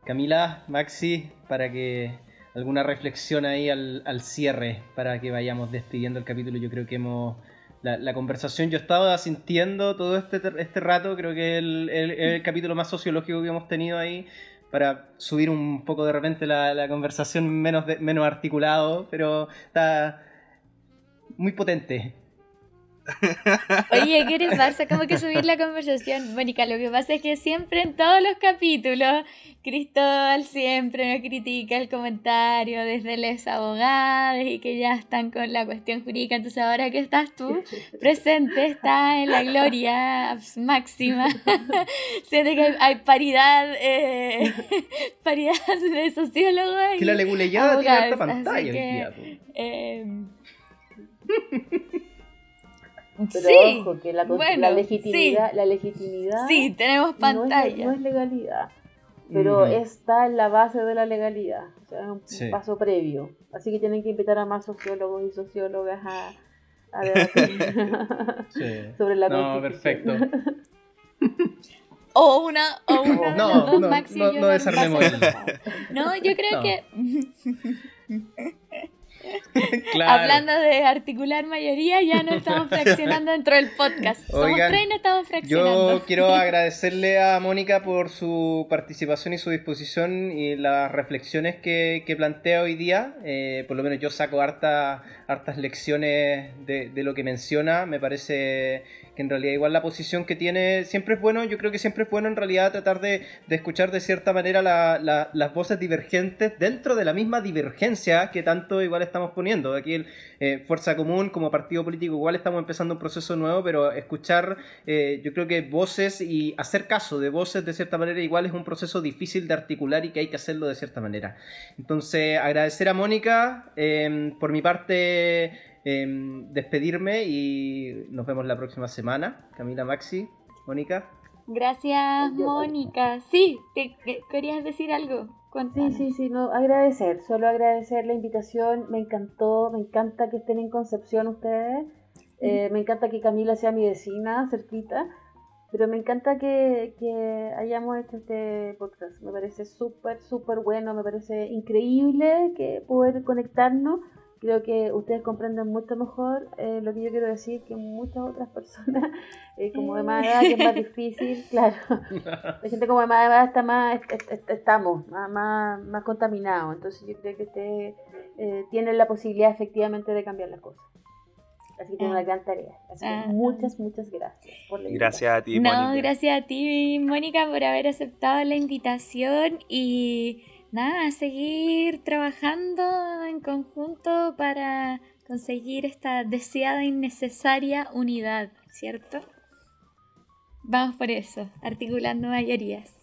A: Camila, Maxi, para que alguna reflexión ahí al, al cierre, para que vayamos despidiendo el capítulo. Yo creo que hemos la, conversación yo estaba sintiendo todo este, este rato, creo que es el, capítulo más sociológico que hemos tenido ahí, para subir un poco de repente la, conversación menos, menos articulado, pero está muy potente.
C: Oye, ¿qué les pasa? Como que subir la conversación. Mónica, lo que pasa es que siempre en todos los capítulos, Cristóbal siempre nos critica el comentario desde los abogados y que ya están con la cuestión jurídica. Entonces, ahora que estás tú presente, está en la gloria máxima. Siente que hay, paridad, eh, paridad de sociólogos.
A: Que la leguleyada tiene esta pantalla que, eh,
B: pero ojo, que la, legitimidad, la legitimidad
C: sí, tenemos pantalla.
B: No es, legalidad, pero está en la base de la legalidad, o sea, es un paso previo. Así que tienen que invitar a más sociólogos y sociólogas a, a sobre la
A: No, perfecto.
C: O una, o una
A: no, no, no, no, desarmemos.
C: No, yo creo que Hablando de articular mayoría, ya no estamos fraccionando dentro del podcast. Somos tres y no estamos fraccionando.
A: Yo quiero agradecerle a Mónica por su participación y su disposición y las reflexiones que, plantea hoy día. Eh, por lo menos yo saco harta, hartas lecciones de, de lo que menciona. Me parece que en realidad igual la posición que tiene siempre es bueno, yo creo que siempre es bueno en realidad tratar de, de escuchar de cierta manera la- la- las voces divergentes dentro de la misma divergencia que tanto igual estamos poniendo. Aquí eh, Fuerza Común como partido político igual estamos empezando un proceso nuevo, pero escuchar eh, yo creo que voces y hacer caso de voces de cierta manera igual es un proceso difícil de articular y que hay que hacerlo de cierta manera. Entonces agradecer a Mónica, eh, por mi parte eh, despedirme y nos vemos la próxima semana. Camila, Maxi, Mónica.
C: Gracias, Mónica. Sí, te, que- querías decir algo.
B: Sí,
C: Cuéntanos.
B: sí, sí, no, agradecer, solo agradecer la invitación, me encantó, me encanta que estén en Concepción ustedes, eh, me encanta que Camila sea mi vecina, cerquita, pero me encanta que, que hayamos hecho este podcast, me parece súper, súper bueno, me parece increíble que poder conectarnos, creo que ustedes comprenden mucho mejor eh, lo que yo quiero decir que muchas otras personas, eh, como de más edad, que es más difícil, claro. La gente como de más edad está más, est- est- estamos más, más, más contaminados. Entonces yo creo que usted eh, tiene la posibilidad efectivamente de cambiar las cosas. Así que tiene
C: Ah.
B: una gran tarea. Así que
C: Ah.
B: muchas, muchas gracias por la
D: Gracias a ti,
C: No,
D: Mónica.
C: gracias a ti, Mónica, por haber aceptado la invitación y nada, seguir trabajando en conjunto para conseguir esta deseada y necesaria unidad, ¿cierto? Vamos por eso, articulando mayorías.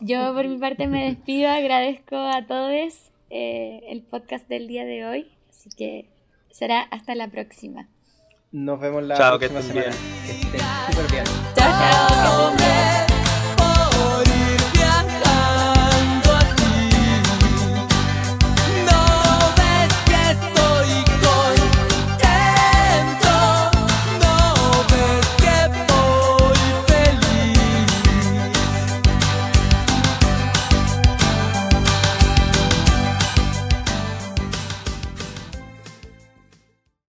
C: Yo por mi parte me despido, agradezco a todos eh, el podcast del día de hoy, así que será hasta la próxima.
A: Nos vemos la
D: Chao,
A: próxima semana. Que estén súper bien.
C: Chao, chao.